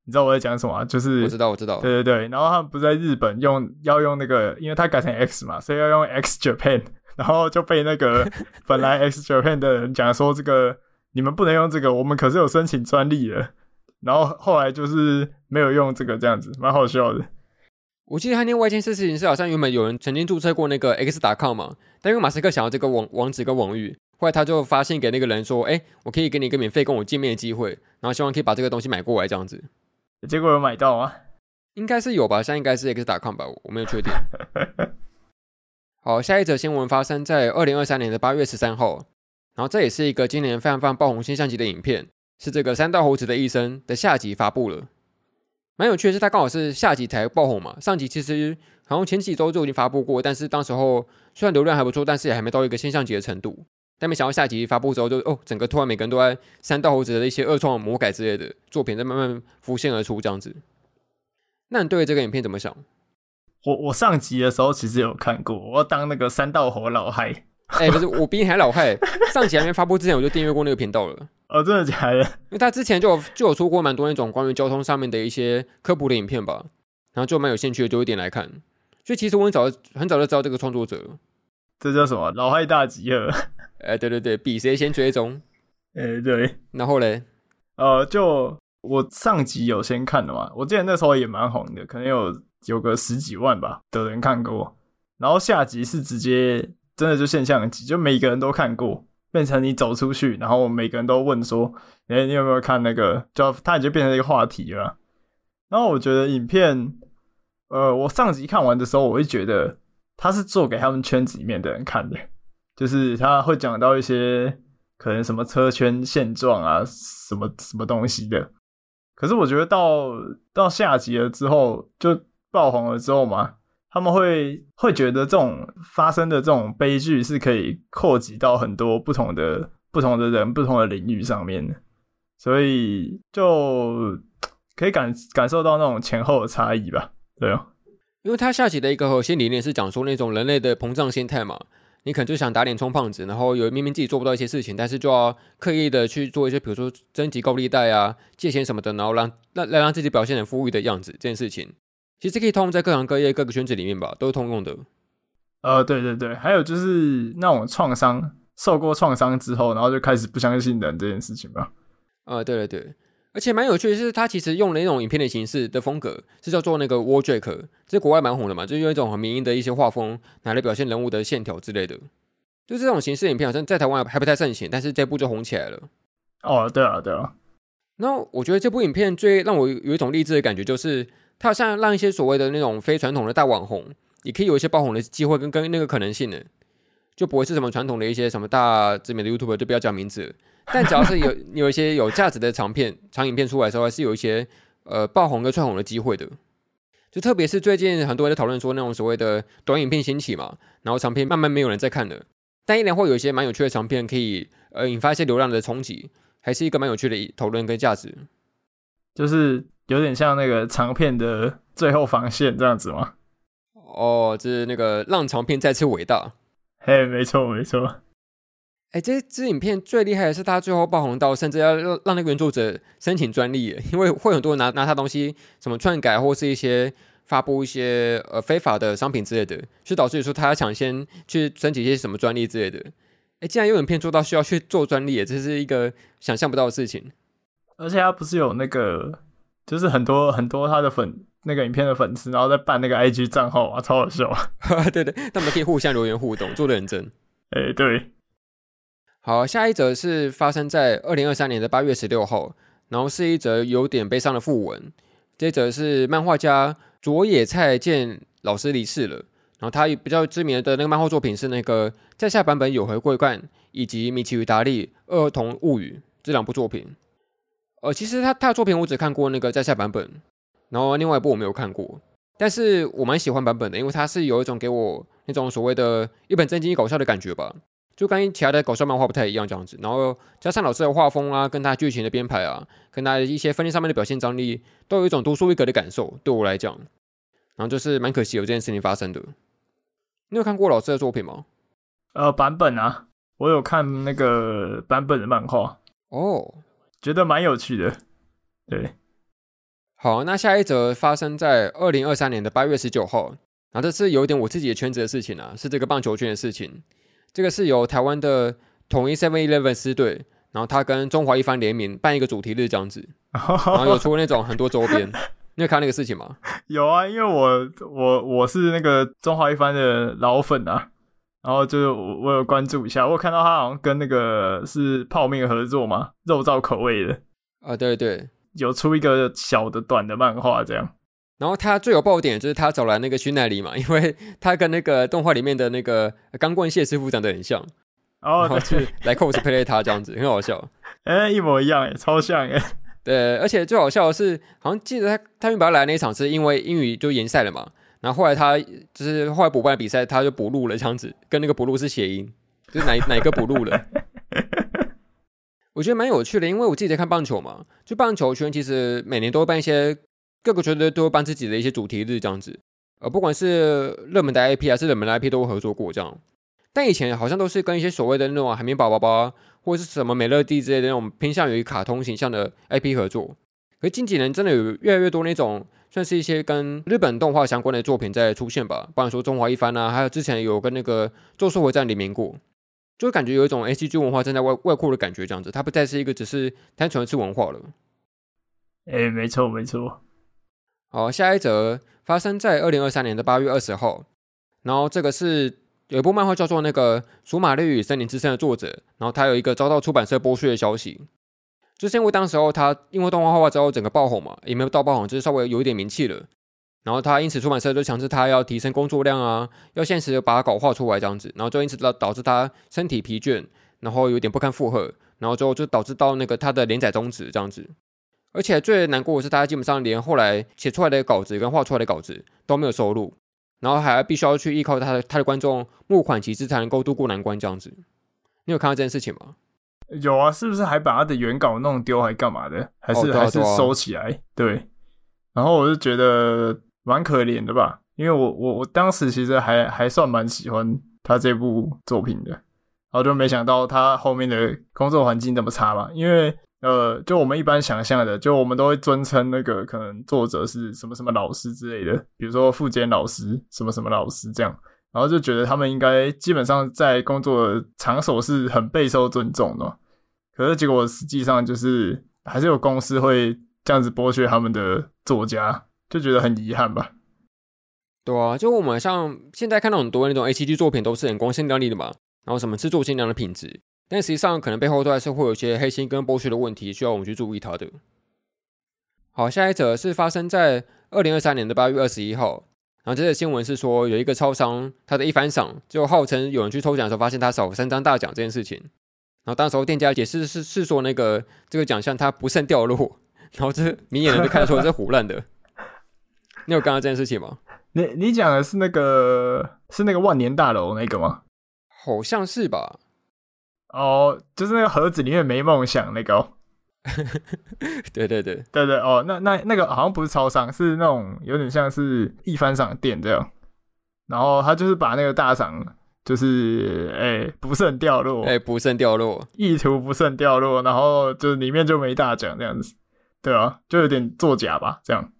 你知道我在讲什么啊？就是我知道，我知道，对对对。然后他们不是在日本用要用那个，因为他改成 X 嘛，所以要用 X Japan，然后就被那个本来 X Japan 的人讲说，这个你们不能用这个，我们可是有申请专利的。然后后来就是没有用这个，这样子蛮好笑的。我记得他另外一件事情是，好像原本有人曾经注册过那个 X.com 嘛，但因为马斯克想要这个网网址跟网域，后来他就发信给那个人说：“哎，我可以给你一个免费跟我见面的机会，然后希望可以把这个东西买过来这样子。”结果有买到吗？应该是有吧，现在应该是 X.com 吧，我没有确定。好，下一则新闻发生在二零二三年的八月十三号，然后这也是一个今年非常非常爆红现象级的影片，是这个三道猴子的一生的下集发布了。蛮有趣的是，它刚好是下集才爆红嘛。上集其实好像前几周就已经发布过，但是当时候虽然流量还不错，但是也还没到一个现象级的程度。但没想到下集发布之后就，就哦，整个突然每个人都在三道猴子的一些二创魔改之类的作品在慢慢浮现而出，这样子。那你对这个影片怎么想？我我上集的时候其实有看过，我要当那个三道猴老嗨。哎、欸，不是，我比你还老嗨。上集还没发布之前，我就订阅过那个频道了。哦，真的假的？因为他之前就有就有出过蛮多那种关于交通上面的一些科普的影片吧，然后就蛮有兴趣的，就一点来看。所以其实我很早很早就知道这个创作者了。这叫什么？老害大集合。哎、欸，对对对，比谁先追踪。哎、欸，对。然后嘞，呃，就我上集有先看的嘛，我记得那时候也蛮红的，可能有有个十几万吧的人看过。然后下集是直接真的就现象级，就每一个人都看过，变成你走出去，然后每个人都问说：“哎、你有没有看那个？”就它已经变成一个话题了。然后我觉得影片，呃，我上集看完的时候，我会觉得他是做给他们圈子里面的人看的。就是他会讲到一些可能什么车圈现状啊，什么什么东西的。可是我觉得到到下集了之后，就爆红了之后嘛，他们会会觉得这种发生的这种悲剧是可以扩及到很多不同的不同的人、不同的领域上面的，所以就可以感感受到那种前后的差异吧。对啊，因为他下棋的一个核心理念是讲说那种人类的膨胀心态嘛。你可能就想打脸充胖子，然后有明明自己做不到一些事情，但是就要刻意的去做一些，比如说征集高利贷啊、借钱什么的，然后让让来让自己表现很富裕的样子。这件事情其实可以通用在各行各业、各个圈子里面吧，都是通用的。呃，对对对，还有就是那种创伤，受过创伤之后，然后就开始不相信人这件事情吧。呃，对对对。而且蛮有趣的是，他其实用了一种影片的形式的风格，是叫做那个 Wall Jack，这国外蛮红的嘛，就用一种很民营的一些画风拿来表现人物的线条之类的。就这种形式影片，好像在台湾还不太盛行，但是这部就红起来了。哦，对啊，对啊。那我觉得这部影片最让我有一种励志的感觉，就是它好像让一些所谓的那种非传统的大网红，也可以有一些爆红的机会跟跟那个可能性呢，就不会是什么传统的一些什么大知名的 YouTube，就不要讲名字。但只要是有有一些有价值的长片、长影片出来的时候，还是有一些呃爆红跟窜红的机会的。就特别是最近很多人在讨论说那种所谓的短影片兴起嘛，然后长片慢慢没有人在看了，但依然会有一些蛮有趣的长片可以呃引发一些流量的冲击，还是一个蛮有趣的讨论跟价值。就是有点像那个长片的最后防线这样子吗？哦，就是那个让长片再次伟大。嘿，没错没错。哎，这支影片最厉害的是，它最后爆红到甚至要让让那个原作者申请专利，因为会很多人拿拿他东西，什么篡改或是一些发布一些呃非法的商品之类的，就导致说他要抢先去申请一些什么专利之类的。哎，竟然有影片做到需要去做专利，这是一个想象不到的事情。而且他不是有那个，就是很多很多他的粉那个影片的粉丝，然后在办那个 IG 账号啊，超好笑。对对，他们可以互相留言互动，做的很真。哎，对。好，下一则是发生在二零二三年的八月十六号，然后是一则有点悲伤的讣文。这则是漫画家佐野菜见老师离世了，然后他比较知名的那个漫画作品是那个在下版本有回桂冠以及米奇与达利儿童物语这两部作品。呃，其实他他的作品我只看过那个在下版本，然后另外一部我没有看过，但是我蛮喜欢版本的，因为他是有一种给我那种所谓的一本正经搞笑的感觉吧。就跟其他的搞笑漫画不太一样，这样子，然后加上老师的画风啊，跟他剧情的编排啊，跟他一些分镜上面的表现张力，都有一种独树一格的感受。对我来讲，然后就是蛮可惜有这件事情发生的。你有看过老师的作品吗？呃，版本啊，我有看那个版本的漫画哦，觉得蛮有趣的。对，好，那下一则发生在二零二三年的八月十九号，然后这是有一点我自己的圈子的事情啊，是这个棒球圈的事情。这个是由台湾的统一 Seven Eleven 狮队，然后他跟中华一番联名办一个主题日这样子，然后有出那种很多周边，你有看那个事情吗？有啊，因为我我我是那个中华一番的老粉啊，然后就是我我有关注一下，我有看到他好像跟那个是泡面合作嘛，肉燥口味的啊，对对，有出一个小的短的漫画这样。然后他最有爆点就是他找来那个徐奈里嘛，因为 他跟那个动画里面的那个钢棍谢师傅长得很像，哦，然后去来 cosplay 他这样子，很好笑。哎，一模一样，超像哎。对，而且最好笑的是，好像记得他他们把他来那一场是因为英语就延赛了嘛，然后后来他就是后来补办比赛，他就补录了这样子，跟那个补录是谐音。就是哪哪一个补录了？我觉得蛮有趣的，因为我自己在看棒球嘛，就棒球圈其实每年都会办一些各个球队都会办自己的一些主题日这样子，呃，不管是热门的 IP 还是冷门的 IP 都会合作过这样。但以前好像都是跟一些所谓的那种海绵宝宝啊，或者是什么美乐蒂之类的那种偏向于卡通形象的 IP 合作。可是近几年真的有越来越多那种算是一些跟日本动画相关的作品在出现吧，不然说中华一番啊，还有之前有跟那个《咒术回战》联名过，就感觉有一种 ACG 文化正在外外扩的感觉，这样子，它不再是一个只是单纯的次文化了。哎、欸，没错没错。好，下一则发生在二零二三年的八月二十号，然后这个是有一部漫画叫做那个《索玛绿与森林之声》的作者，然后他有一个遭到出版社剥削的消息。就是因为当时候他因为动画画画之后整个爆红嘛，也没有到爆红，就是稍微有一点名气了。然后他因此出版社就强制他要提升工作量啊，要现实的把稿画出来这样子。然后就因此导导致他身体疲倦，然后有点不堪负荷，然后最后就导致到那个他的连载终止这样子。而且最难过的是，他基本上连后来写出来的稿子跟画出来的稿子都没有收入，然后还必须要去依靠他的他的观众募款集资才能够度过难关这样子。你有看到这件事情吗？有啊，是不是还把他的原稿弄丢，还干嘛的？还是、哦啊、还是收起来？对。然后我就觉得蛮可怜的吧，因为我我我当时其实还还算蛮喜欢他这部作品的，然后就没想到他后面的工作环境那么差吧。因为呃，就我们一般想象的，就我们都会尊称那个可能作者是什么什么老师之类的，比如说富坚老师，什么什么老师这样。然后就觉得他们应该基本上在工作场所是很备受尊重的，可是结果实际上就是还是有公司会这样子剥削他们的作家，就觉得很遗憾吧。对啊，就我们像现在看到很多那种 ACG 作品都是很光鲜亮丽的嘛，然后什么制作精良的品质，但实际上可能背后都还是会有一些黑心跟剥削的问题，需要我们去注意它的。好，下一则是发生在二零二三年的八月二十一号。然后这个新闻是说，有一个超商，他的一番赏就号称有人去抽奖的时候，发现他少三张大奖这件事情。然后当时候店家解释是是说那个这个奖项它不慎掉落，然后这明眼人就看得出来是胡乱的。你有看到这件事情吗？你你讲的是那个是那个万年大楼那个吗？好像是吧。哦，就是那个盒子里面没梦想那个。对对对对对哦，那那那个好像不是超商，是那种有点像是一番赏店这样。然后他就是把那个大赏，就是哎、欸、不慎掉落，哎、欸、不慎掉落，意图不慎掉落，然后就是里面就没大奖这样子。对啊，就有点作假吧这样。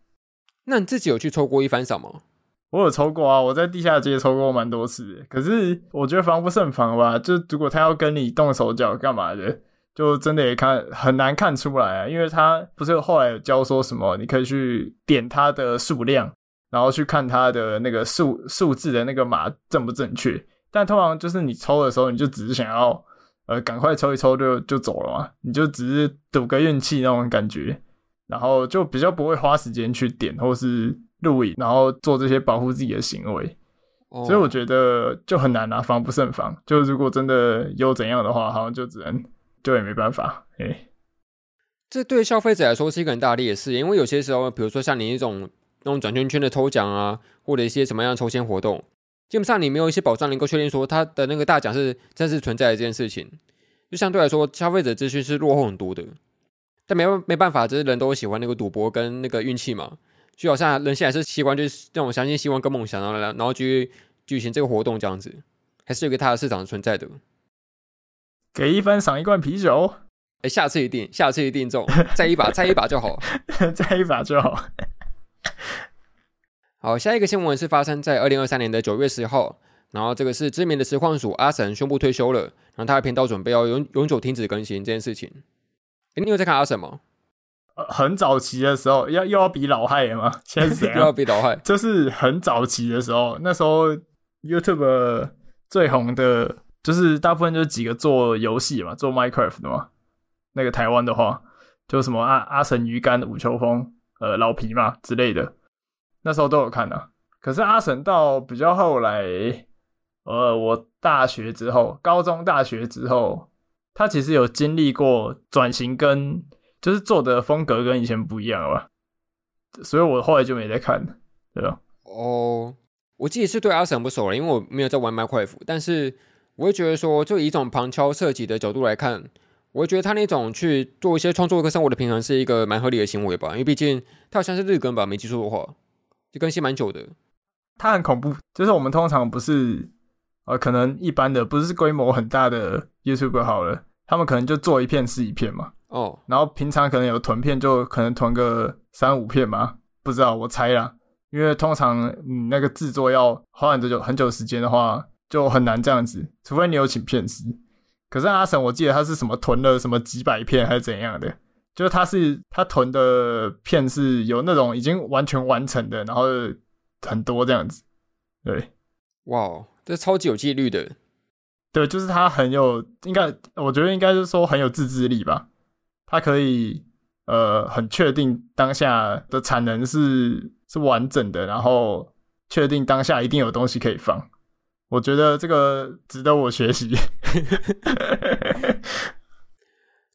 那你自己有去抽过一番赏吗？我有抽过啊，我在地下街抽过蛮多次。可是我觉得防不胜防吧，就如果他要跟你动手脚干嘛的。就真的也看很难看出来啊，因为他不是后来有教说什么，你可以去点它的数量，然后去看它的那个数数字的那个码正不正确。但通常就是你抽的时候，你就只是想要呃赶快抽一抽就就走了嘛，你就只是赌个运气那种感觉，然后就比较不会花时间去点或是录影，然后做这些保护自己的行为。Oh. 所以我觉得就很难啊，防不胜防。就如果真的有怎样的话，好像就只能。对，没办法。哎，这对消费者来说是一个很大的劣势，因为有些时候，比如说像你那种那种转圈圈的抽奖啊，或者一些什么样抽签活动，基本上你没有一些保障能够确定说它的那个大奖是真实存在的这件事情，就相对来说，消费者资讯是落后很多的。但没没办法，就是人都喜欢那个赌博跟那个运气嘛，就好像人现在是习惯就是这种相信希望跟梦想，然后然后去举行这个活动这样子，还是有个它的市场存在的。给一分赏一罐啤酒，哎，下次一定，下次一定中，再一把，再一把就好，再一把就好。好，下一个新闻是发生在二零二三年的九月十号，然后这个是知名的实况主阿神宣布退休了，然后他的频道准备要永永久停止更新这件事情。哎，你有在看阿神吗？很早期的时候，要又要比老害了吗？现在是又要比老害，就是很早期的时候，那时候 YouTube 最红的。就是大部分就是几个做游戏嘛，做 Minecraft 的嘛。那个台湾的话，就什么阿阿神鱼干、吴秋风、呃老皮嘛之类的，那时候都有看啊。可是阿神到比较后来，呃，我大学之后，高中、大学之后，他其实有经历过转型，跟就是做的风格跟以前不一样了。所以我后来就没再看，对吧？哦，我自己是对阿神不熟了，因为我没有在玩 Minecraft，但是。我会觉得说，就以一种旁敲侧击的角度来看，我会觉得他那种去做一些创作跟生活的平衡是一个蛮合理的行为吧。因为毕竟他好像是日更吧，没记错的话，就更新蛮久的。他很恐怖，就是我们通常不是呃，可能一般的不是规模很大的 YouTuber 好了，他们可能就做一片是一片嘛。哦，然后平常可能有囤片，就可能囤个三五片嘛，不知道，我猜啦。因为通常你那个制作要花很久很久时间的话，就很难这样子，除非你有请片师。可是阿神，我记得他是什么囤了什么几百片还是怎样的，就是他是他囤的片是有那种已经完全完成的，然后很多这样子。对，哇，这超级有纪律的。对，就是他很有，应该我觉得应该是说很有自制力吧。他可以呃很确定当下的产能是是完整的，然后确定当下一定有东西可以放。我觉得这个值得我学习。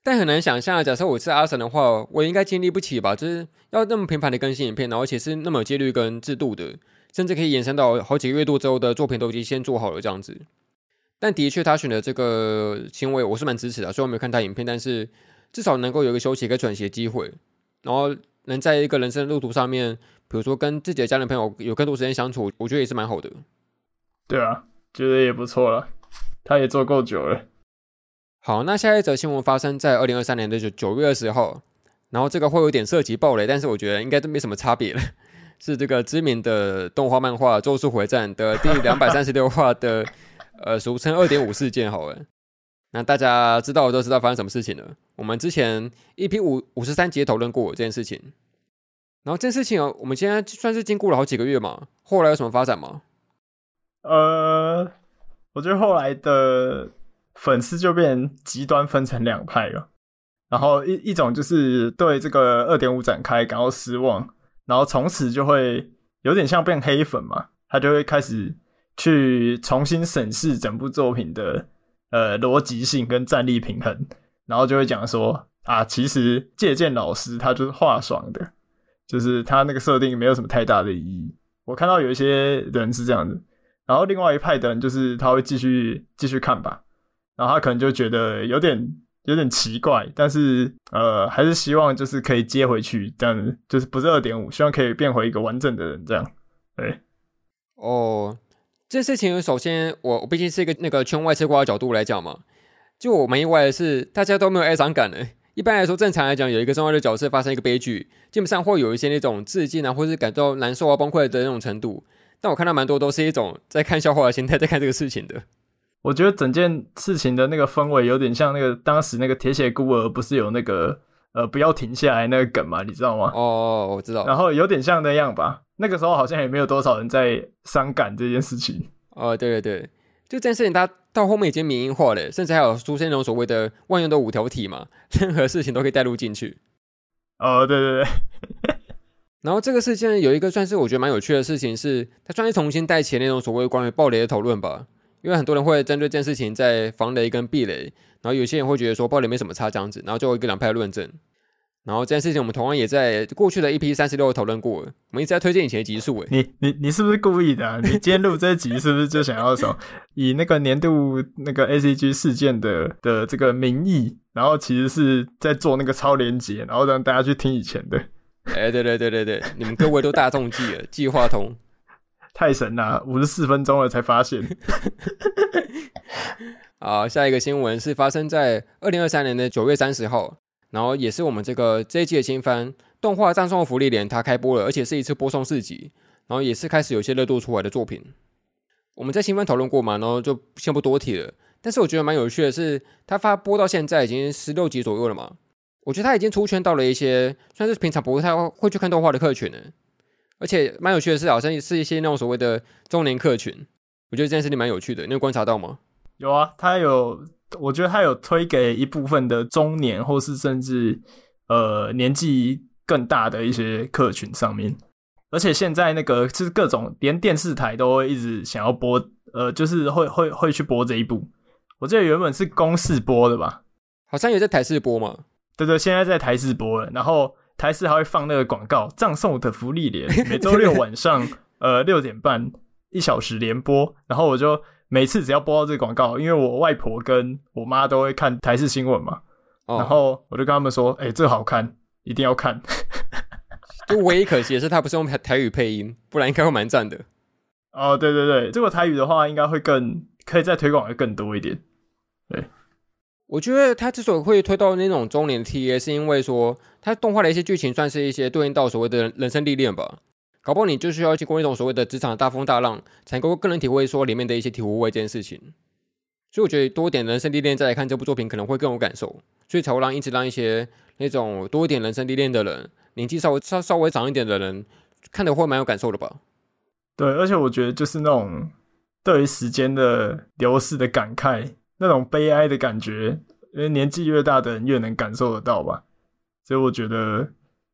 但很难想象，假设我是阿神的话，我应该经历不起吧？就是要那么频繁的更新影片，然后而且是那么有纪律跟制度的，甚至可以延伸到好几个月度之后的作品都已经先做好了这样子。但的确，他选的这个行为我是蛮支持的。虽然我没有看他影片，但是。至少能够有一个休息、跟转型的机会，然后能在一个人生路途上面，比如说跟自己的家人朋友有更多时间相处，我觉得也是蛮好的。对啊，觉得也不错了。他也做够久了。好，那下一则新闻发生在二零二三年的九九月二十号，然后这个会有点涉及暴雷，但是我觉得应该都没什么差别了。是这个知名的动画漫画《咒术回战》的第两百三十六话的，呃，俗称二点五事件，好了。那大家知道都知道发生什么事情了。我们之前 EP 五五十三集讨论过这件事情，然后这件事情我们现在算是经过了好几个月嘛。后来有什么发展吗？呃，我觉得后来的粉丝就变极端分成两派了。然后一一种就是对这个二点五展开感到失望，然后从此就会有点像变黑粉嘛，他就会开始去重新审视整部作品的。呃，逻辑性跟战力平衡，然后就会讲说啊，其实借鉴老师他就是画爽的，就是他那个设定没有什么太大的意义。我看到有一些人是这样子，然后另外一派的人就是他会继续继续看吧，然后他可能就觉得有点有点奇怪，但是呃，还是希望就是可以接回去，这样就是不是二点五，希望可以变回一个完整的人这样。对，哦。这事情，首先我我毕竟是一个那个圈外吃瓜的角度来讲嘛，就我蛮意外的是，大家都没有哀伤感的。一般来说，正常来讲，有一个重要的角色发生一个悲剧，基本上会有一些那种致敬啊，或是感到难受啊、崩溃的那种程度。但我看到蛮多都是一种在看笑话的心态在看这个事情的。我觉得整件事情的那个氛围有点像那个当时那个铁血孤儿不是有那个呃不要停下来那个梗嘛，你知道吗？哦，我知道。然后有点像那样吧。那个时候好像也没有多少人在伤感这件事情。哦，对对对，就这件事情，它到后面已经民营化了，甚至还有出现那种所谓的万用的五条体嘛，任何事情都可以带入进去。哦，对对对。然后这个事件有一个算是我觉得蛮有趣的事情是，它算是重新带起那种所谓关于暴雷的讨论吧，因为很多人会针对这件事情在防雷跟避雷，然后有些人会觉得说暴雷没什么差这样子，然后最后一个两派论证。然后这件事情，我们同样也在过去的一批三十六讨论过。我们一直在推荐以前的集数。哎，你你你是不是故意的？你今天录这集是不是就想要说以那个年度那个 ACG 事件的的这个名义，然后其实是在做那个超连结，然后让大家去听以前的？哎，对对对对对，你们各位都大众记了，计划通，太神了，五十四分钟了才发现。好，下一个新闻是发生在二零二三年的九月三十号。然后也是我们这个这一季的新番动画《葬送芙莉莲》，它开播了，而且是一次播送四集，然后也是开始有些热度出来的作品。我们在新番讨论过嘛，然后就先不多提了。但是我觉得蛮有趣的是，它发播到现在已经十六集左右了嘛，我觉得他已经出圈到了一些算是平常不太会去看动画的客群了。而且蛮有趣的是，好像是一些那种所谓的中年客群，我觉得这件事情蛮有趣的。你有观察到吗？有啊，他有。我觉得他有推给一部分的中年，或是甚至呃年纪更大的一些客群上面，而且现在那个就是各种连电视台都会一直想要播，呃，就是会会会去播这一部。我记得原本是公视播的吧，好像也在台视播嘛。对对，现在在台视播了，然后台视还会放那个广告，葬送的福利连，每周六晚上呃六点半一小时连播，然后我就每次只要播到这个广告，因为我外婆跟我妈都会看台视新闻嘛，哦、然后我就跟他们说：“哎、欸，这好看，一定要看。”就唯一可惜的是，他不是用台台语配音，不然应该会蛮赞的。哦，对对对，这个台语的话，应该会更可以再推广的更多一点。对，我觉得他之所以会推到那种中年 TA，是因为说他动画的一些剧情算是一些对应到所谓的人生历练吧。搞不好你就需要经过一种所谓的职场大风大浪，才能够更能体会说里面的一些体无味这件事情。所以我觉得多一点人生历练再来看这部作品，可能会更有感受。所以才会让一直让一些那种多一点人生历练的人，年纪稍微稍稍微长一点的人，看得会蛮有感受的吧。对，而且我觉得就是那种对于时间的流逝的感慨，那种悲哀的感觉，因为年纪越大的人越能感受得到吧。所以我觉得。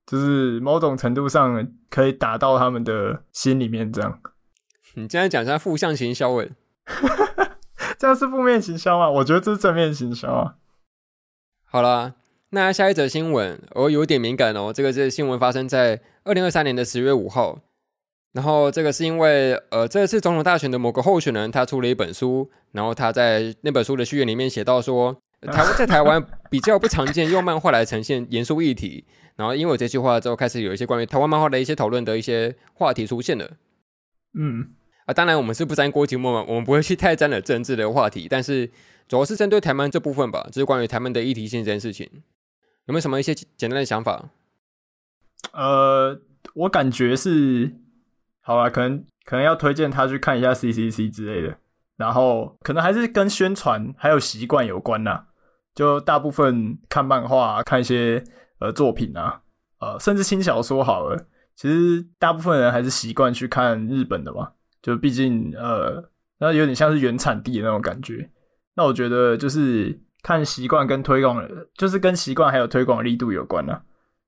就是某种程度上可以打到他们的心里面，这样。你现在讲一下负向行销，哎，这样是负面行销吗？我觉得这是正面行销啊。好啦，那下一则新闻，我有点敏感哦。这个是新闻发生在二零二三年的十月五号，然后这个是因为呃，这次总统大选的某个候选人他出了一本书，然后他在那本书的序言里面写到说，台湾在台湾比较不常见用漫画来呈现严肃议题。然后，因为我这句话之后，开始有一些关于台湾漫画的一些讨论的一些话题出现了。嗯，啊，当然我们是不沾国籍嘛，我们不会去太沾了政治的话题，但是主要是针对台湾这部分吧，就是关于台湾的议题性这件事情，有没有什么一些简单的想法？呃，我感觉是，好吧，可能可能要推荐他去看一下 CCC 之类的，然后可能还是跟宣传还有习惯有关呐，就大部分看漫画，看一些。呃，作品啊，呃，甚至轻小说好了，其实大部分人还是习惯去看日本的嘛，就毕竟呃，那有点像是原产地的那种感觉。那我觉得就是看习惯跟推广，就是跟习惯还有推广力度有关啊，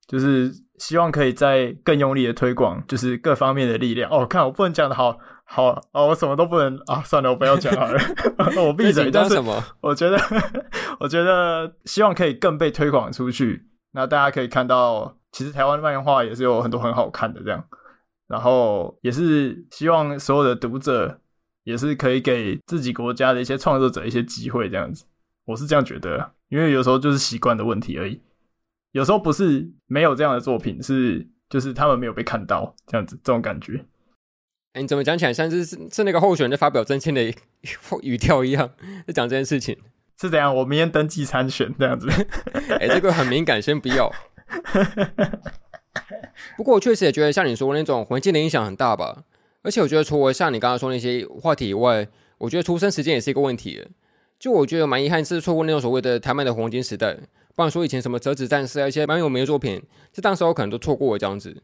就是希望可以再更用力的推广，就是各方面的力量。哦，看我不能讲的好好哦，我什么都不能啊，算了，我不要讲好了，我闭嘴。但是我觉得，我觉得希望可以更被推广出去。那大家可以看到，其实台湾的漫画也是有很多很好看的这样，然后也是希望所有的读者也是可以给自己国家的一些创作者一些机会这样子，我是这样觉得，因为有时候就是习惯的问题而已，有时候不是没有这样的作品，是就是他们没有被看到这样子，这种感觉。哎，你怎么讲起来像是是那个候选人在发表政见的语调一样，在讲这件事情？是怎样？我明天登记参选这样子。哎、欸，这个很敏感，先不要。不过我确实也觉得像你说那种环境的影响很大吧。而且我觉得除了像你刚刚说那些话题以外，我觉得出生时间也是一个问题。就我觉得蛮遗憾是错过那种所谓的台湾的黄金时代。不然说以前什么折纸战士啊一些蛮有名的作品，就当时候可能都错过了这样子。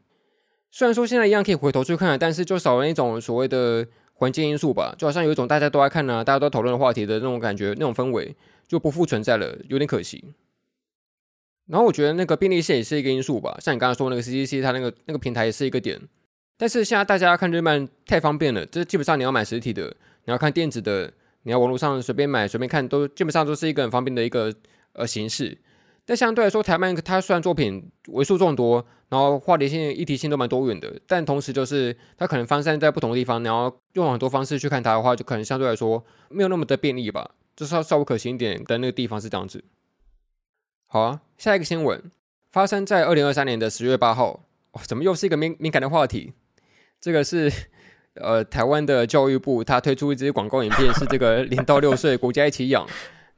虽然说现在一样可以回头去看，但是就少了那种所谓的。环境因素吧，就好像有一种大家都爱看啊，大家都讨论的话题的那种感觉，那种氛围就不复存在了，有点可惜。然后我觉得那个便利性也是一个因素吧，像你刚才说那个 CCC，它那个那个平台也是一个点。但是现在大家看日漫太方便了，这基本上你要买实体的，你要看电子的，你要网络上随便买随便看，都基本上都是一个很方便的一个呃形式。但相对来说，台漫它虽然作品为数众多，然后话题性、议题性都蛮多元的，但同时就是它可能分散在不同的地方，然后用很多方式去看它的话，就可能相对来说没有那么的便利吧，就是稍稍微可行一点的那个地方是这样子。好啊，下一个新闻发生在二零二三年的十月八号，哦，怎么又是一个敏敏感的话题？这个是呃台湾的教育部，它推出一支广告影片，是这个 零到六岁国家一起养。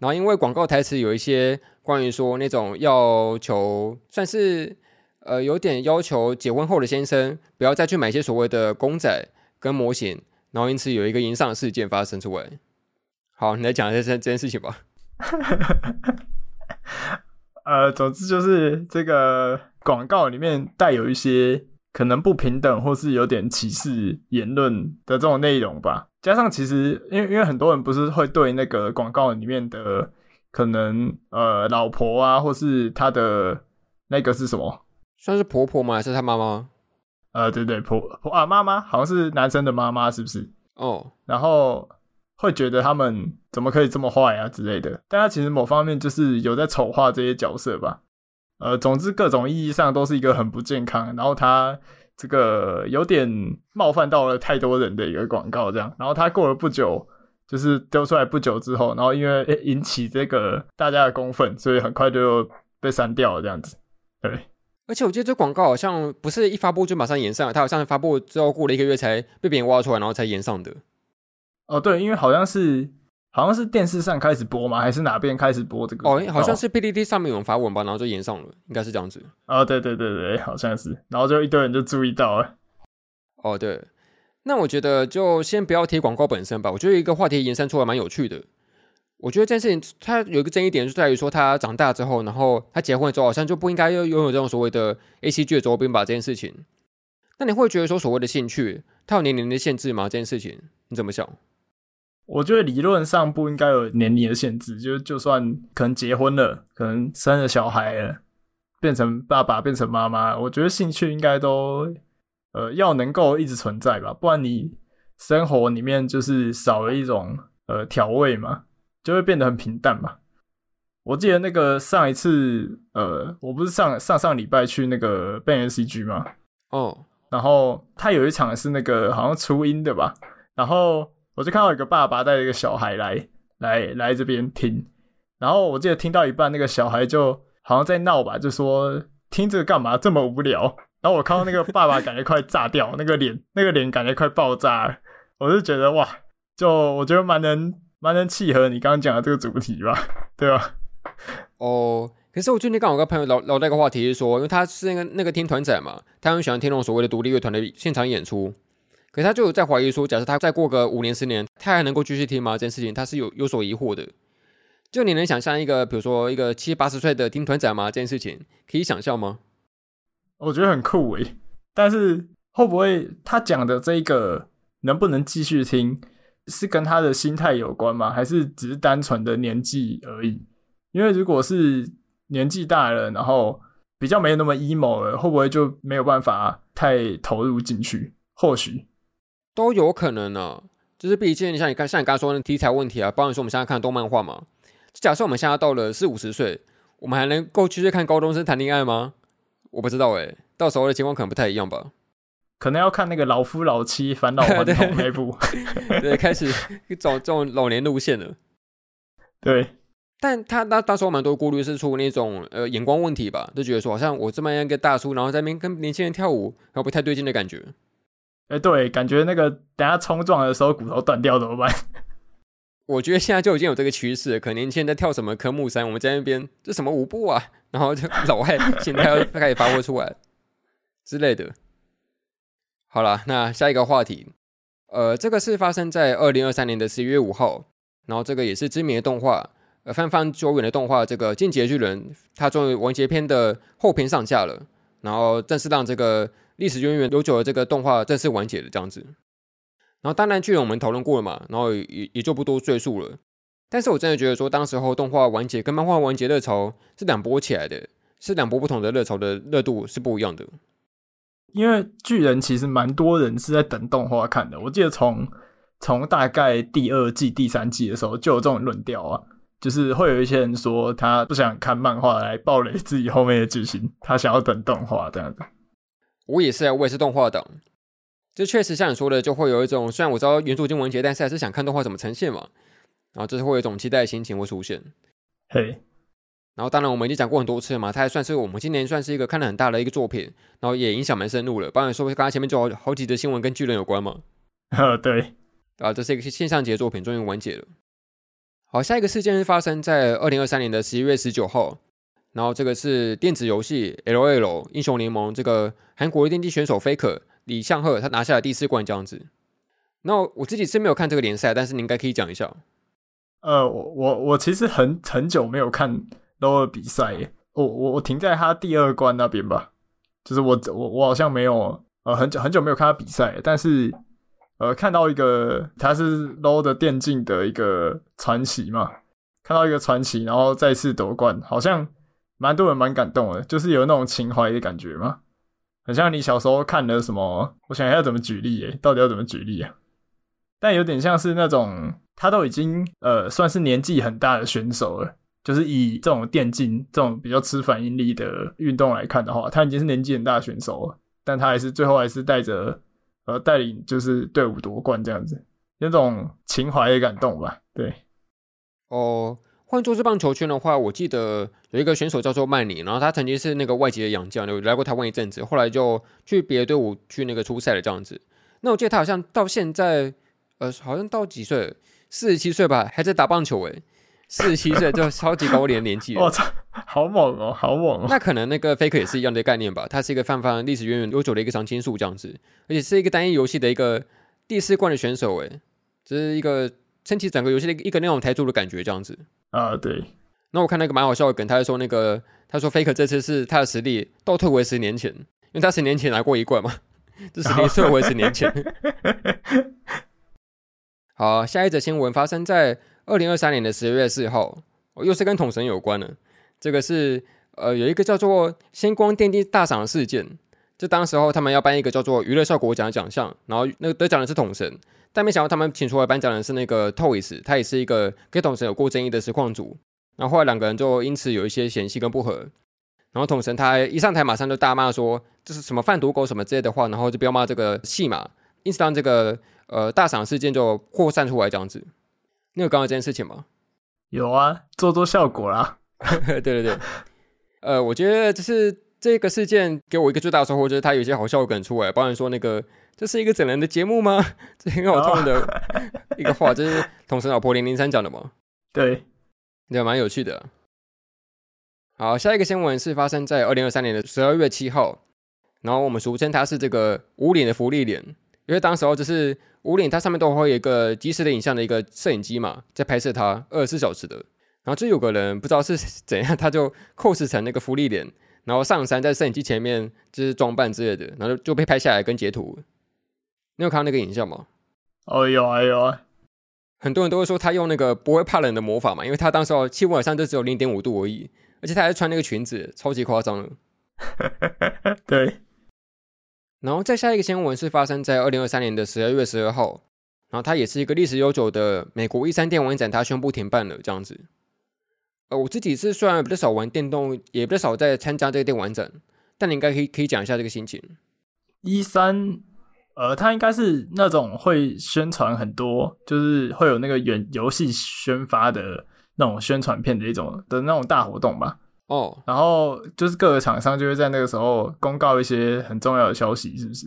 然后因为广告台词有一些关于说那种要求，算是呃有点要求结婚后的先生不要再去买一些所谓的公仔跟模型，然后因此有一个炎上事件发生出来。好，你来讲一下这这件事情吧。呃，总之就是这个广告里面带有一些可能不平等或是有点歧视言论的这种内容吧。加上其实，因为因为很多人不是会对那个广告里面的可能呃老婆啊，或是他的那个是什么，算是婆婆吗？还是他妈妈？呃，对对，婆婆啊，妈妈好像是男生的妈妈，是不是？哦，然后会觉得他们怎么可以这么坏啊之类的。但他其实某方面就是有在丑化这些角色吧。呃，总之各种意义上都是一个很不健康。然后他。这个有点冒犯到了太多人的一个广告，这样，然后他过了不久就是丢出来不久之后，然后因为引起这个大家的公愤，所以很快就被删掉了这样子。对，而且我记得这广告好像不是一发布就马上延上，它好像发布之后过了一个月才被别人挖出来，然后才延上的。哦，对，因为好像是。好像是电视上开始播吗？还是哪边开始播这个？哦，好像是 PTT 上面有人发文吧，然后就延上了，应该是这样子。哦，对对对对，好像是，然后就一堆人就注意到了。哦，对，那我觉得就先不要提广告本身吧。我觉得一个话题延伸出来蛮有趣的。我觉得这件事情它有一个争议点，就在于说他长大之后，然后他结婚之后，好像就不应该要拥有这种所谓的 ACG 的周边吧。这件事情，那你会觉得说所谓的兴趣，它有年龄的限制吗？这件事情你怎么想？我觉得理论上不应该有年龄的限制，就就算可能结婚了，可能生了小孩了，变成爸爸，变成妈妈，我觉得兴趣应该都呃要能够一直存在吧，不然你生活里面就是少了一种呃调味嘛，就会变得很平淡嘛。我记得那个上一次呃，我不是上上上礼拜去那个 Ban ACG 吗？哦，然后他有一场是那个好像初音的吧，然后。我就看到一个爸爸带一个小孩来来来这边听，然后我记得听到一半，那个小孩就好像在闹吧，就说听这个干嘛这么无聊。然后我看到那个爸爸感觉快炸掉，那个脸那个脸感觉快爆炸。我就觉得哇，就我觉得蛮能蛮能契合你刚刚讲的这个主题吧，对吧？哦，可是我最近刚好跟朋友聊聊那个话题是说，因为他是那个那个听团仔嘛，他很喜欢听那种所谓的独立乐团的现场演出。可是他就在怀疑说，假设他再过个五年十年，他还能够继续听吗？这件事情他是有有所疑惑的。就你能想象一个，比如说一个七八十岁的听团仔吗？这件事情可以想象吗？我觉得很酷诶，但是会不会他讲的这个能不能继续听，是跟他的心态有关吗？还是只是单纯的年纪而已？因为如果是年纪大了，然后比较没有那么 emo 了，会不会就没有办法太投入进去？或许。都有可能呢、啊，就是毕竟像你刚像你刚才说的题材问题啊，包括说我们现在看的动漫画嘛。假设我们现在到了四五十岁，我们还能够继续看高中生谈恋爱吗？我不知道哎、欸，到时候的情况可能不太一样吧。可能要看那个老夫老妻返老还童 那部，对，开始走这种老年路线了。对，但他那当时候蛮多顾虑是出那种呃眼光问题吧，就觉得说好像我这么样一个大叔，然后在那边跟年轻人跳舞，然后不太对劲的感觉。哎，对，感觉那个等下冲撞的时候骨头断掉怎么办？我觉得现在就已经有这个趋势，可能现在跳什么科目三，我们在那边这什么舞步啊，然后就老外现在要开始发挥出来之类的。好了，那下一个话题，呃，这个是发生在二零二三年的十一月五号，然后这个也是知名的动画，呃，番番久远的动画，这个《进击的巨人》，它终于完结篇的后篇上架了，然后正式让这个。历史渊源悠久的这个动画正式完结了，这样子。然后当然，巨人我们讨论过了嘛，然后也也就不多赘述了。但是我真的觉得说，当时候动画完结跟漫画完结热潮是两波起来的，是两波不同的热潮的热度是不一样的。因为巨人其实蛮多人是在等动画看的，我记得从从大概第二季、第三季的时候就有这种论调啊，就是会有一些人说他不想看漫画来暴雷自己后面的剧情，他想要等动画这样子。我也是啊，我也是动画党。这确实像你说的，就会有一种虽然我知道原著已经完结，但是还是想看动画怎么呈现嘛。然后这是会有一种期待的心情会出现。嘿，然后当然我们已经讲过很多次了嘛，它还算是我们今年算是一个看了很大的一个作品，然后也影响蛮深入了。包括说刚才前面就好好几则新闻跟巨人有关嘛。呃，对。啊，这是一个线上节作品，终于完结了。好，下一个事件是发生在二零二三年的十一月十九号。然后这个是电子游戏 LOL 英雄联盟，这个韩国电竞选手 Faker 李相赫他拿下了第四冠这样子。那我自己是没有看这个联赛，但是你应该可以讲一下。呃，我我我其实很很久没有看 LOL 比赛，我我我停在他第二关那边吧。就是我我我好像没有呃很久很久没有看他比赛，但是呃看到一个他是 LOL 的电竞的一个传奇嘛，看到一个传奇，然后再次夺冠，好像。蛮多人蛮感动的，就是有那种情怀的感觉嘛，很像你小时候看的什么，我想一下怎么举例诶，到底要怎么举例啊？但有点像是那种他都已经呃算是年纪很大的选手了，就是以这种电竞这种比较吃反应力的运动来看的话，他已经是年纪很大的选手了，但他还是最后还是带着呃带领就是队伍夺冠这样子，有种情怀的感动吧。对，哦，换作是棒球圈的话，我记得有一个选手叫做曼尼，然后他曾经是那个外籍的洋将，有来过台湾一阵子，后来就去别的队伍去那个出赛了这样子。那我记得他好像到现在，呃，好像到几岁？四十七岁吧，还在打棒球诶。四十七岁 就超级高龄年纪了，我操，好猛哦，好猛哦！那可能那个 Faker 也是一样的概念吧，他是一个泛泛历史源远悠久的一个常青树这样子，而且是一个单一游戏的一个第四冠的选手诶，这是一个撑起整个游戏的一个那种台柱的感觉这样子啊。对，那我看那个蛮好笑的梗，他就说那个他说 Faker 这次是他的实力倒退回十年前，因为他十年前拿过一冠嘛，这实力退回十年前。好，下一则新闻发生在二零二三年的十二月四号，又是跟统神有关的。这个是呃，有一个叫做“星光电竞大赏”的事件。就当时候他们要颁一个叫做“娱乐效果奖”的奖项，然后那个得奖的是统神，但没想到他们请出来颁奖的是那个 Toys，他也是一个跟统神有过争议的实况组。然后后来两个人就因此有一些嫌隙跟不和。然后统神他一上台马上就大骂说这是什么贩毒狗什么之类的话，然后就不要骂这个戏码，因此让这个。呃，大赏事件就扩散出来这样子。你有刚刚这件事情吗？有啊，做做效果啦。对对对。呃，我觉得就是这个事件给我一个最大的收获，就是他有一些好笑梗出来，包含说那个这是一个整人的节目吗？这很好痛的一个话，这是统神老婆零零三讲的嘛？对，对，蛮有趣的。好，下一个新闻是发生在二零二三年的十二月七号，然后我们俗称它是这个无脸的福利脸。因为当时候就是无脸，它上面都会有一个即时的影像的一个摄影机嘛，在拍摄它二十四小时的。然后就有个人不知道是怎样，他就 cos 成那个福利脸，然后上山在摄影机前面就是装扮之类的，然后就被拍下来跟截图。你有看到那个影像吗？哦，有啊有啊。很多人都会说他用那个不会怕冷的魔法嘛，因为他当时候气温好像就只有零点五度而已，而且他还穿那个裙子，超级夸张的。对。然后再下一个新闻是发生在二零二三年的十二月十二号，然后它也是一个历史悠久的美国一三电玩展，它宣布停办了这样子。呃，我自己是虽然比较少玩电动，也比较少在参加这个电玩展，但你应该可以可以讲一下这个心情。一三呃，它应该是那种会宣传很多，就是会有那个原游戏宣发的那种宣传片的一种的那种大活动吧。哦，oh. 然后就是各个厂商就会在那个时候公告一些很重要的消息，是不是？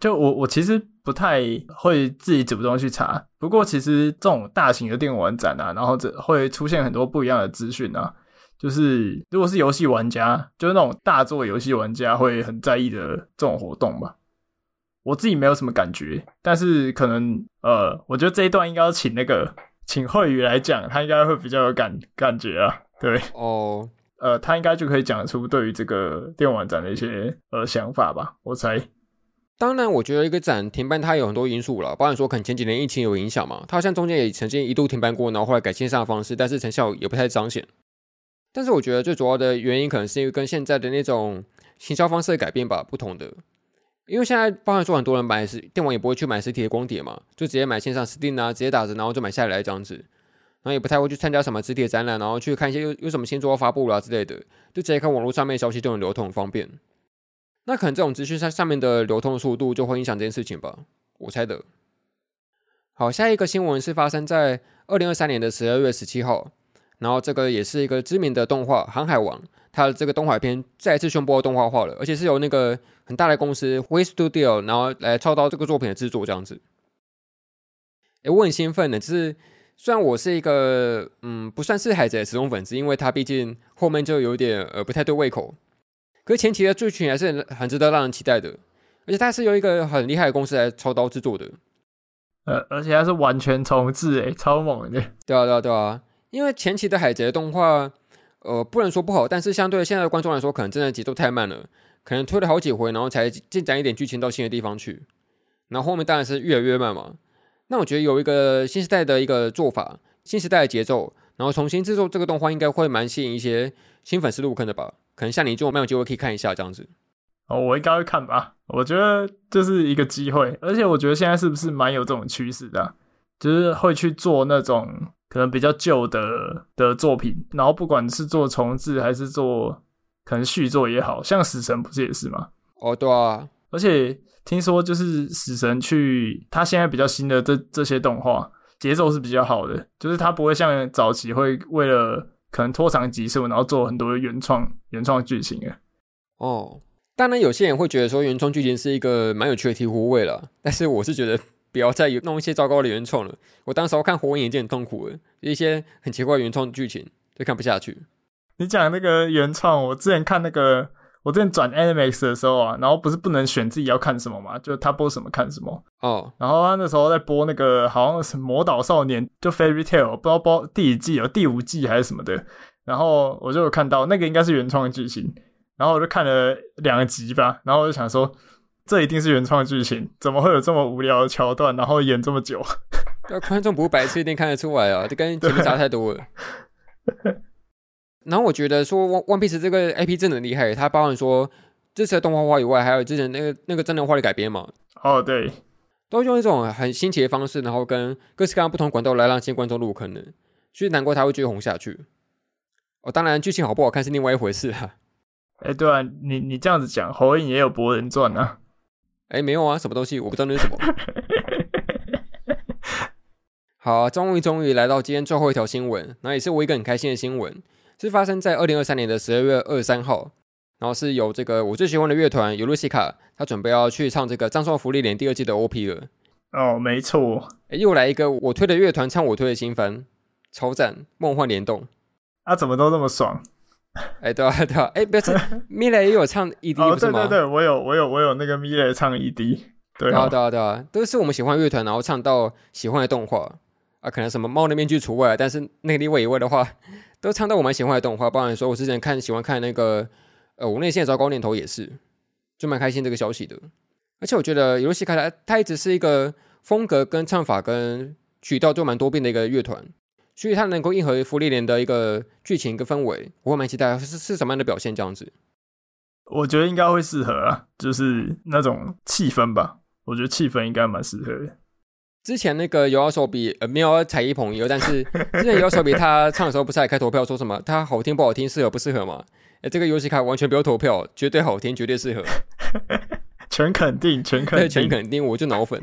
就我我其实不太会自己主动去查，不过其实这种大型的电玩展啊，然后这会出现很多不一样的资讯啊。就是如果是游戏玩家，就是那种大作游戏玩家会很在意的这种活动吧。我自己没有什么感觉，但是可能呃，我觉得这一段应该要请那个请慧宇来讲，他应该会比较有感感觉啊。对，哦。Oh. 呃，他应该就可以讲出对于这个电玩展的一些呃想法吧，我猜。当然，我觉得一个展停办它有很多因素了，包含说可能前几年疫情有影响嘛，它好像中间也曾经一度停办过，然后后来改线上的方式，但是成效也不太彰显。但是我觉得最主要的原因可能是因为跟现在的那种行销方式的改变吧，不同的。因为现在包含说很多人买实电玩也不会去买实体的光碟嘛，就直接买线上 Steam 啊，直接打折，然后就买下来这样子。然后也不太会去参加什么实体的展览，然后去看一些有有什么新作发布了、啊、之类的，就直接看网络上面消息就很流通很方便。那可能这种资讯上上面的流通速度就会影响这件事情吧，我猜的。好，下一个新闻是发生在二零二三年的十二月十七号，然后这个也是一个知名的动画《航海王》，它的这个动画片再次宣布动画化了，而且是由那个很大的公司 w i Studio 然后来操刀这个作品的制作这样子。诶，我很兴奋的，就是。虽然我是一个嗯不算是海贼的死忠粉丝，因为他毕竟后面就有点呃不太对胃口，可是前期的剧情还是很值得让人期待的，而且它是由一个很厉害的公司来操刀制作的，呃，而且它是完全重置诶，超猛的。对啊对啊对啊，因为前期的海贼动画呃不能说不好，但是相对现在的观众来说，可能真的节奏太慢了，可能推了好几回，然后才进展一点剧情到新的地方去，然后后面当然是越来越慢嘛。那我觉得有一个新时代的一个做法，新时代的节奏，然后重新制作这个动画，应该会蛮吸引一些新粉丝入坑的吧？可能像你这种没有机会可以看一下这样子。哦，我应该会看吧？我觉得这是一个机会，而且我觉得现在是不是蛮有这种趋势的，就是会去做那种可能比较旧的的作品，然后不管是做重制还是做可能续作也好，像死神不是也是吗？哦，对啊。而且听说就是死神去，他现在比较新的这这些动画节奏是比较好的，就是他不会像早期会为了可能拖长集数，然后做很多原创原创剧情啊。哦，当然有些人会觉得说原创剧情是一个蛮有趣的醍醐味了，但是我是觉得不要再弄一些糟糕的原创了。我当时候看火影已经很痛苦了，一些很奇怪的原创剧情就看不下去。你讲那个原创，我之前看那个。我之前转 Animax 的时候啊，然后不是不能选自己要看什么嘛，就他播什么看什么哦。Oh. 然后他那时候在播那个好像是《魔导少年》，就 Fairy Tale，不知道播第几季哦第五季还是什么的。然后我就有看到那个应该是原创的剧情，然后我就看了两集吧，然后我就想说，这一定是原创的剧情，怎么会有这么无聊的桥段，然后演这么久？那观众不白痴一定看得出来啊，这跟前面 差太多了。然后我觉得说《One Piece》这个 IP 真的很厉害，它包含说这次的动画化以外，还有之前那个那个真人化的改编嘛。哦，对，都用一种很新奇的方式，然后跟各式各样不同管道来让新观众入坑的，所以难怪它会继续红下去。哦，当然剧情好不好看是另外一回事哈。哎，对啊，你你这样子讲，《火影》也有《博人传》啊。哎，没有啊，什么东西？我不知道那是什么。好，终于终于来到今天最后一条新闻，那也是我一个很开心的新闻。是发生在二零二三年的十二月二十三号，然后是由这个我最喜欢的乐团尤露西卡，他准备要去唱这个《葬送福利连》第二季的 OP 了。哦，没错，又来一个我推的乐团唱我推的新番，超赞，梦幻联动。啊，怎么都那么爽？哎，对啊，对啊，哎，不是，米蕾也有唱 ED，哦？对对对，我有，我有，我有那个米蕾唱 ED，对啊，对啊，对啊，都是我们喜欢乐团，然后唱到喜欢的动画啊，可能什么猫的面具除外，但是那个例外以外的话。都唱到我蛮喜欢的动画，包含说我之前看喜欢看那个，呃，我内心的糟糕念头也是，就蛮开心这个消息的。而且我觉得尤露西卡它它一直是一个风格跟唱法跟曲调就蛮多变的一个乐团，所以它能够应和芙莉莲的一个剧情跟氛围，我会蛮期待是是什么样的表现这样子。我觉得应该会适合啊，就是那种气氛吧，我觉得气氛应该蛮适合的。之前那个有手比呃没有踩一捧一，但是 之前有手比他唱的时候不是还开投票说什么他好听不好听适合不适合吗？哎，这个游戏卡完全不用投票，绝对好听，绝对适合，全肯定，全肯定，全肯定，我就脑粉。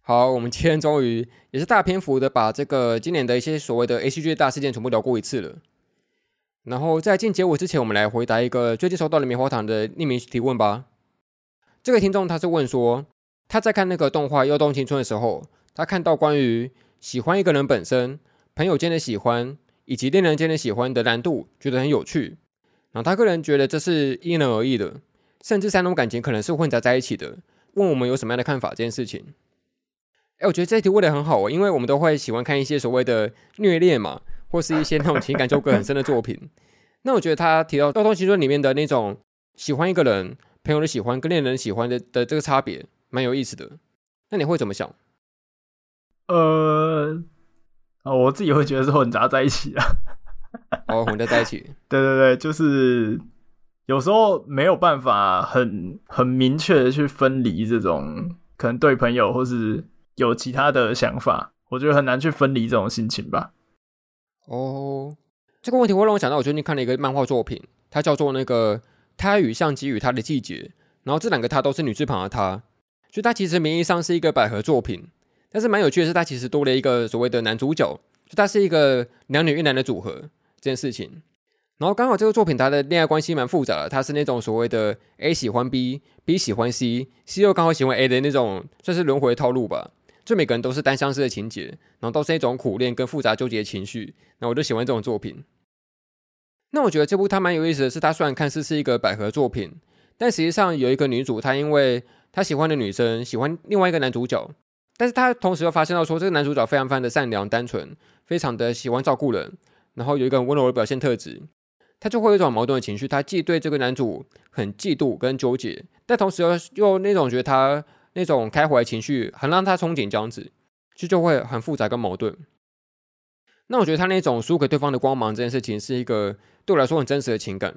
好，我们今天终于也是大篇幅的把这个今年的一些所谓的 ACG 大事件全部聊过一次了。然后在进结尾之前，我们来回答一个最近收到的棉花糖的匿名提问吧。这个听众他是问说。他在看那个动画《幼动青春》的时候，他看到关于喜欢一个人本身、朋友间的喜欢以及恋人间的喜欢的难度，觉得很有趣。然后他个人觉得这是因人而异的，甚至三种感情可能是混杂在一起的。问我们有什么样的看法这件事情？哎，我觉得这一题问得很好哦，因为我们都会喜欢看一些所谓的虐恋嘛，或是一些那种情感纠葛很深的作品。那我觉得他提到《幽动青春》里面的那种喜欢一个人、朋友的喜欢跟恋人喜欢的的这个差别。蛮有意思的，那你会怎么想？呃，我自己会觉得是混杂在一起啊。哦，混杂在一起。对对对，就是有时候没有办法很很明确的去分离这种可能对朋友或是有其他的想法，我觉得很难去分离这种心情吧。哦，这个问题会让我想到，我最近看了一个漫画作品，它叫做那个《他与相机与他的季节》，然后这两个他都是女字旁的他。就它其实名义上是一个百合作品，但是蛮有趣的是，它其实多了一个所谓的男主角，就它是一个两女一男的组合这件事情。然后刚好这个作品它的恋爱关系蛮复杂的，它是那种所谓的 A 喜欢 B，B 喜欢 C，C 又刚好喜欢 A 的那种，算是轮回套路吧。就每个人都是单相思的情节，然后都是一种苦恋跟复杂纠结的情绪。那我就喜欢这种作品。那我觉得这部它蛮有意思的是，它虽然看似是一个百合作品，但实际上有一个女主，她因为他喜欢的女生喜欢另外一个男主角，但是他同时又发现到说，这个男主角非常非常的善良单纯，非常的喜欢照顾人，然后有一个很温柔的表现特质，他就会有一种矛盾的情绪，他既对这个男主很嫉妒跟纠结，但同时又又那种觉得他那种开怀情绪很让他憧憬这样子，就就会很复杂跟矛盾。那我觉得他那种输给对方的光芒这件事情，是一个对我来说很真实的情感。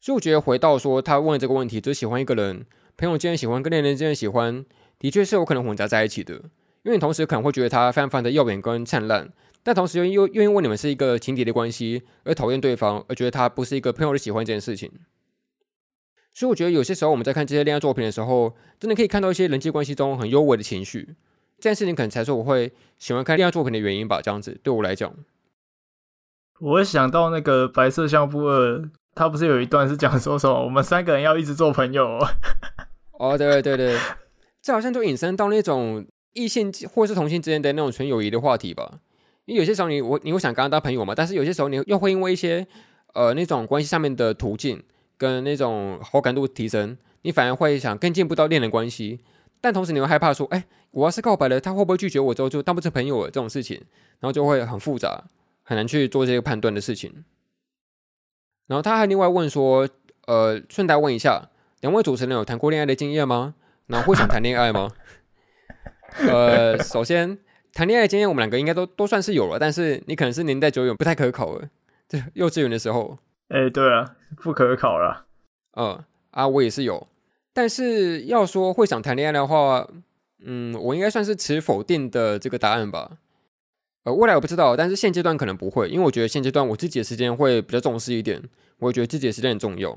所以我觉得回到说他问这个问题，就喜欢一个人。朋友间喜欢跟恋人间喜欢，的确是有可能混杂在一起的。因为你同时可能会觉得他非常非常的耀眼跟灿烂，但同时又又又因为你们是一个情敌的关系而讨厌对方，而觉得他不是一个朋友的喜欢这件事情。所以我觉得有些时候我们在看这些恋爱作品的时候，真的可以看到一些人际关系中很幽微的情绪。这件事情可能才是我会喜欢看恋爱作品的原因吧。这样子对我来讲，我想到那个《白色相簿二》，他不是有一段是讲说什么我们三个人要一直做朋友。哦，对对对，这好像就引申到那种异性或是同性之间的那种纯友谊的话题吧。因为有些时候你我你会想跟他当朋友嘛，但是有些时候你又会因为一些呃那种关系上面的途径跟那种好感度提升，你反而会想更进一步到恋人关系。但同时你会害怕说，哎，我要是告白了，他会不会拒绝我之后就当不成朋友了这种事情，然后就会很复杂，很难去做这个判断的事情。然后他还另外问说，呃，顺带问一下，两位主持人有谈过恋爱的经验吗？那会想谈恋爱吗？呃，首先谈恋爱的经验，我们两个应该都都算是有了，但是你可能是年代久远，不太可考了。这幼稚园的时候，哎，对啊，不可考了。嗯，啊，我也是有。但是要说会想谈恋爱的话，嗯，我应该算是持否定的这个答案吧。呃，未来我不知道，但是现阶段可能不会，因为我觉得现阶段我自己的时间会比较重视一点，我觉得自己的时间很重要，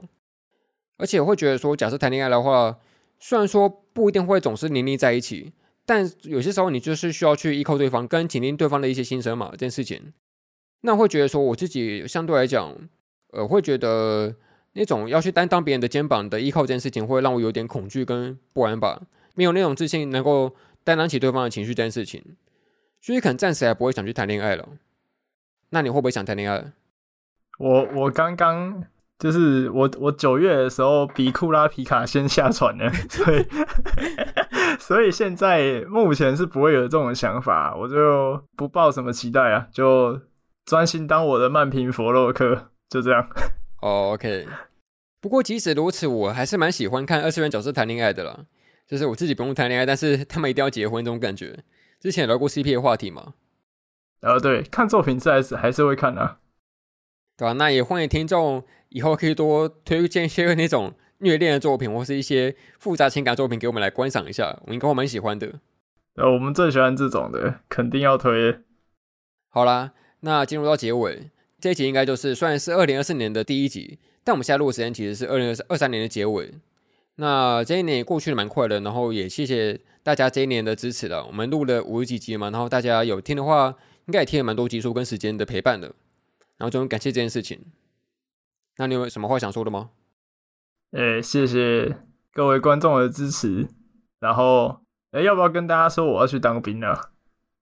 而且我会觉得说，假设谈恋爱的话，虽然说不一定会总是黏腻在一起，但有些时候你就是需要去依靠对方，跟倾听对方的一些心声嘛，这件事情，那会觉得说我自己相对来讲，呃，会觉得。那种要去担当别人的肩膀的依靠这件事情，会让我有点恐惧跟不安吧。没有那种自信，能够担当起对方的情绪这件事情，所以可能暂时还不会想去谈恋爱了。那你会不会想谈恋爱？我我刚刚就是我我九月的时候比库拉皮卡先下船了，所以所以现在目前是不会有这种想法，我就不抱什么期待啊，就专心当我的慢评佛洛克，就这样。哦、oh，OK。不过即使如此，我还是蛮喜欢看二次元角色谈恋爱的啦。就是我自己不用谈恋爱，但是他们一定要结婚这种感觉。之前聊过 CP 的话题嘛。呃，对，看作品还是还是会看啊。对吧？那也欢迎听众以后可以多推荐一些那种虐恋的作品，或是一些复杂情感作品给我们来观赏一下。我应该会蛮喜欢的。呃，我们最喜欢这种的，肯定要推。好啦，那进入到结尾。这一集应该就是虽然是二零二四年的第一集，但我们现在录的时间其实是二零二三年的结尾。那这一年也过去的蛮快的，然后也谢谢大家这一年的支持了。我们录了五十几集嘛，然后大家有听的话，应该也听了蛮多集数跟时间的陪伴的。然后就很感谢这件事情。那你有什么话想说的吗？诶、欸，谢谢各位观众的支持。然后，诶、欸，要不要跟大家说我要去当兵了？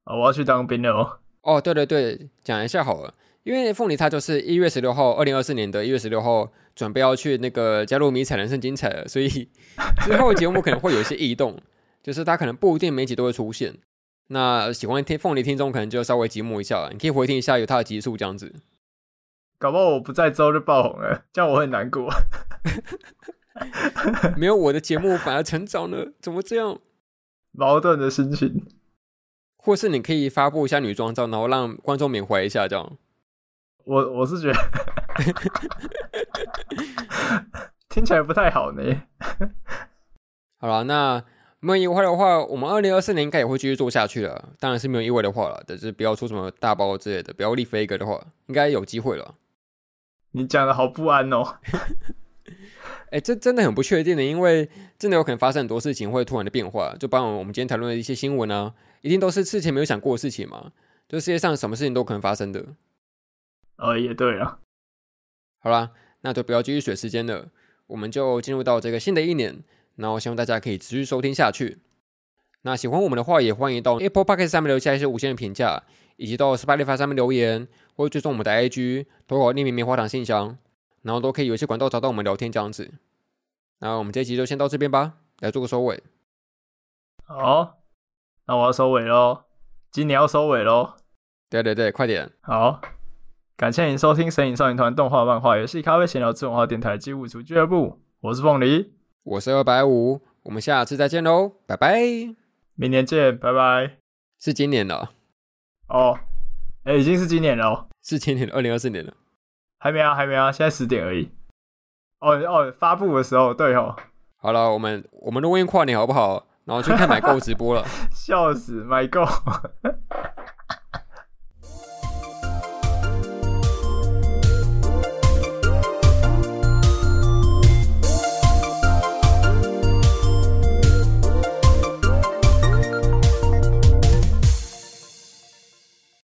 啊，我要去当兵了哦。哦，对对对，讲一下好了。因为凤梨他就是一月十六号，二零二四年的一月十六号准备要去那个加入迷彩人生精彩了，所以 之后节目可能会有一些异动，就是他可能不一定每集都会出现。那喜欢听凤梨听众可能就稍微寂寞一下，你可以回听一下有他的集数这样子。搞不好我不在之后就爆红了，这样我会难过。没有我的节目反而成长了，怎么这样？矛盾的心情。或是你可以发布一下女装照，然后让观众缅怀一下这样。我我是觉得 听起来不太好呢。好了，那没有意外的话，我们二零二四年应该也会继续做下去了。当然是没有意外的话了，但是不要出什么大包之类的，不要立飞一个的话，应该有机会了。你讲的好不安哦。哎、欸，这真的很不确定的，因为真的有可能发生很多事情会突然的变化。就包括我们今天谈论的一些新闻啊，一定都是事前没有想过的事情嘛。就世界上什么事情都可能发生的。哦，也对啊。好啦，那就不要继续水时间了，我们就进入到这个新的一年，然后希望大家可以持续收听下去。那喜欢我们的话，也欢迎到 Apple Podcast 上面留下一些五星的评价，以及到 Spotify 上面留言，或者追踪我们的 IG，投稿匿名棉花糖信箱，然后都可以有一些管道找到我们聊天这样子。那我们这一集就先到这边吧，来做个收尾。好，那我要收尾喽，今年要收尾喽。对对对，快点。好。感谢您收听《神影少年团》动画、漫画、游戏、咖啡闲聊、自动化电台机务组俱乐部。我是凤梨，我是二百五，我们下次再见喽，拜拜！明年见，拜拜！是今年了哦，哎、欸，已经是今年了哦，是今年二零二四年了，还没啊，还没啊，现在十点而已。哦哦，发布的时候，对哦。好了，我们我们录音跨年好不好？然后去看买购直播了，笑死，买购。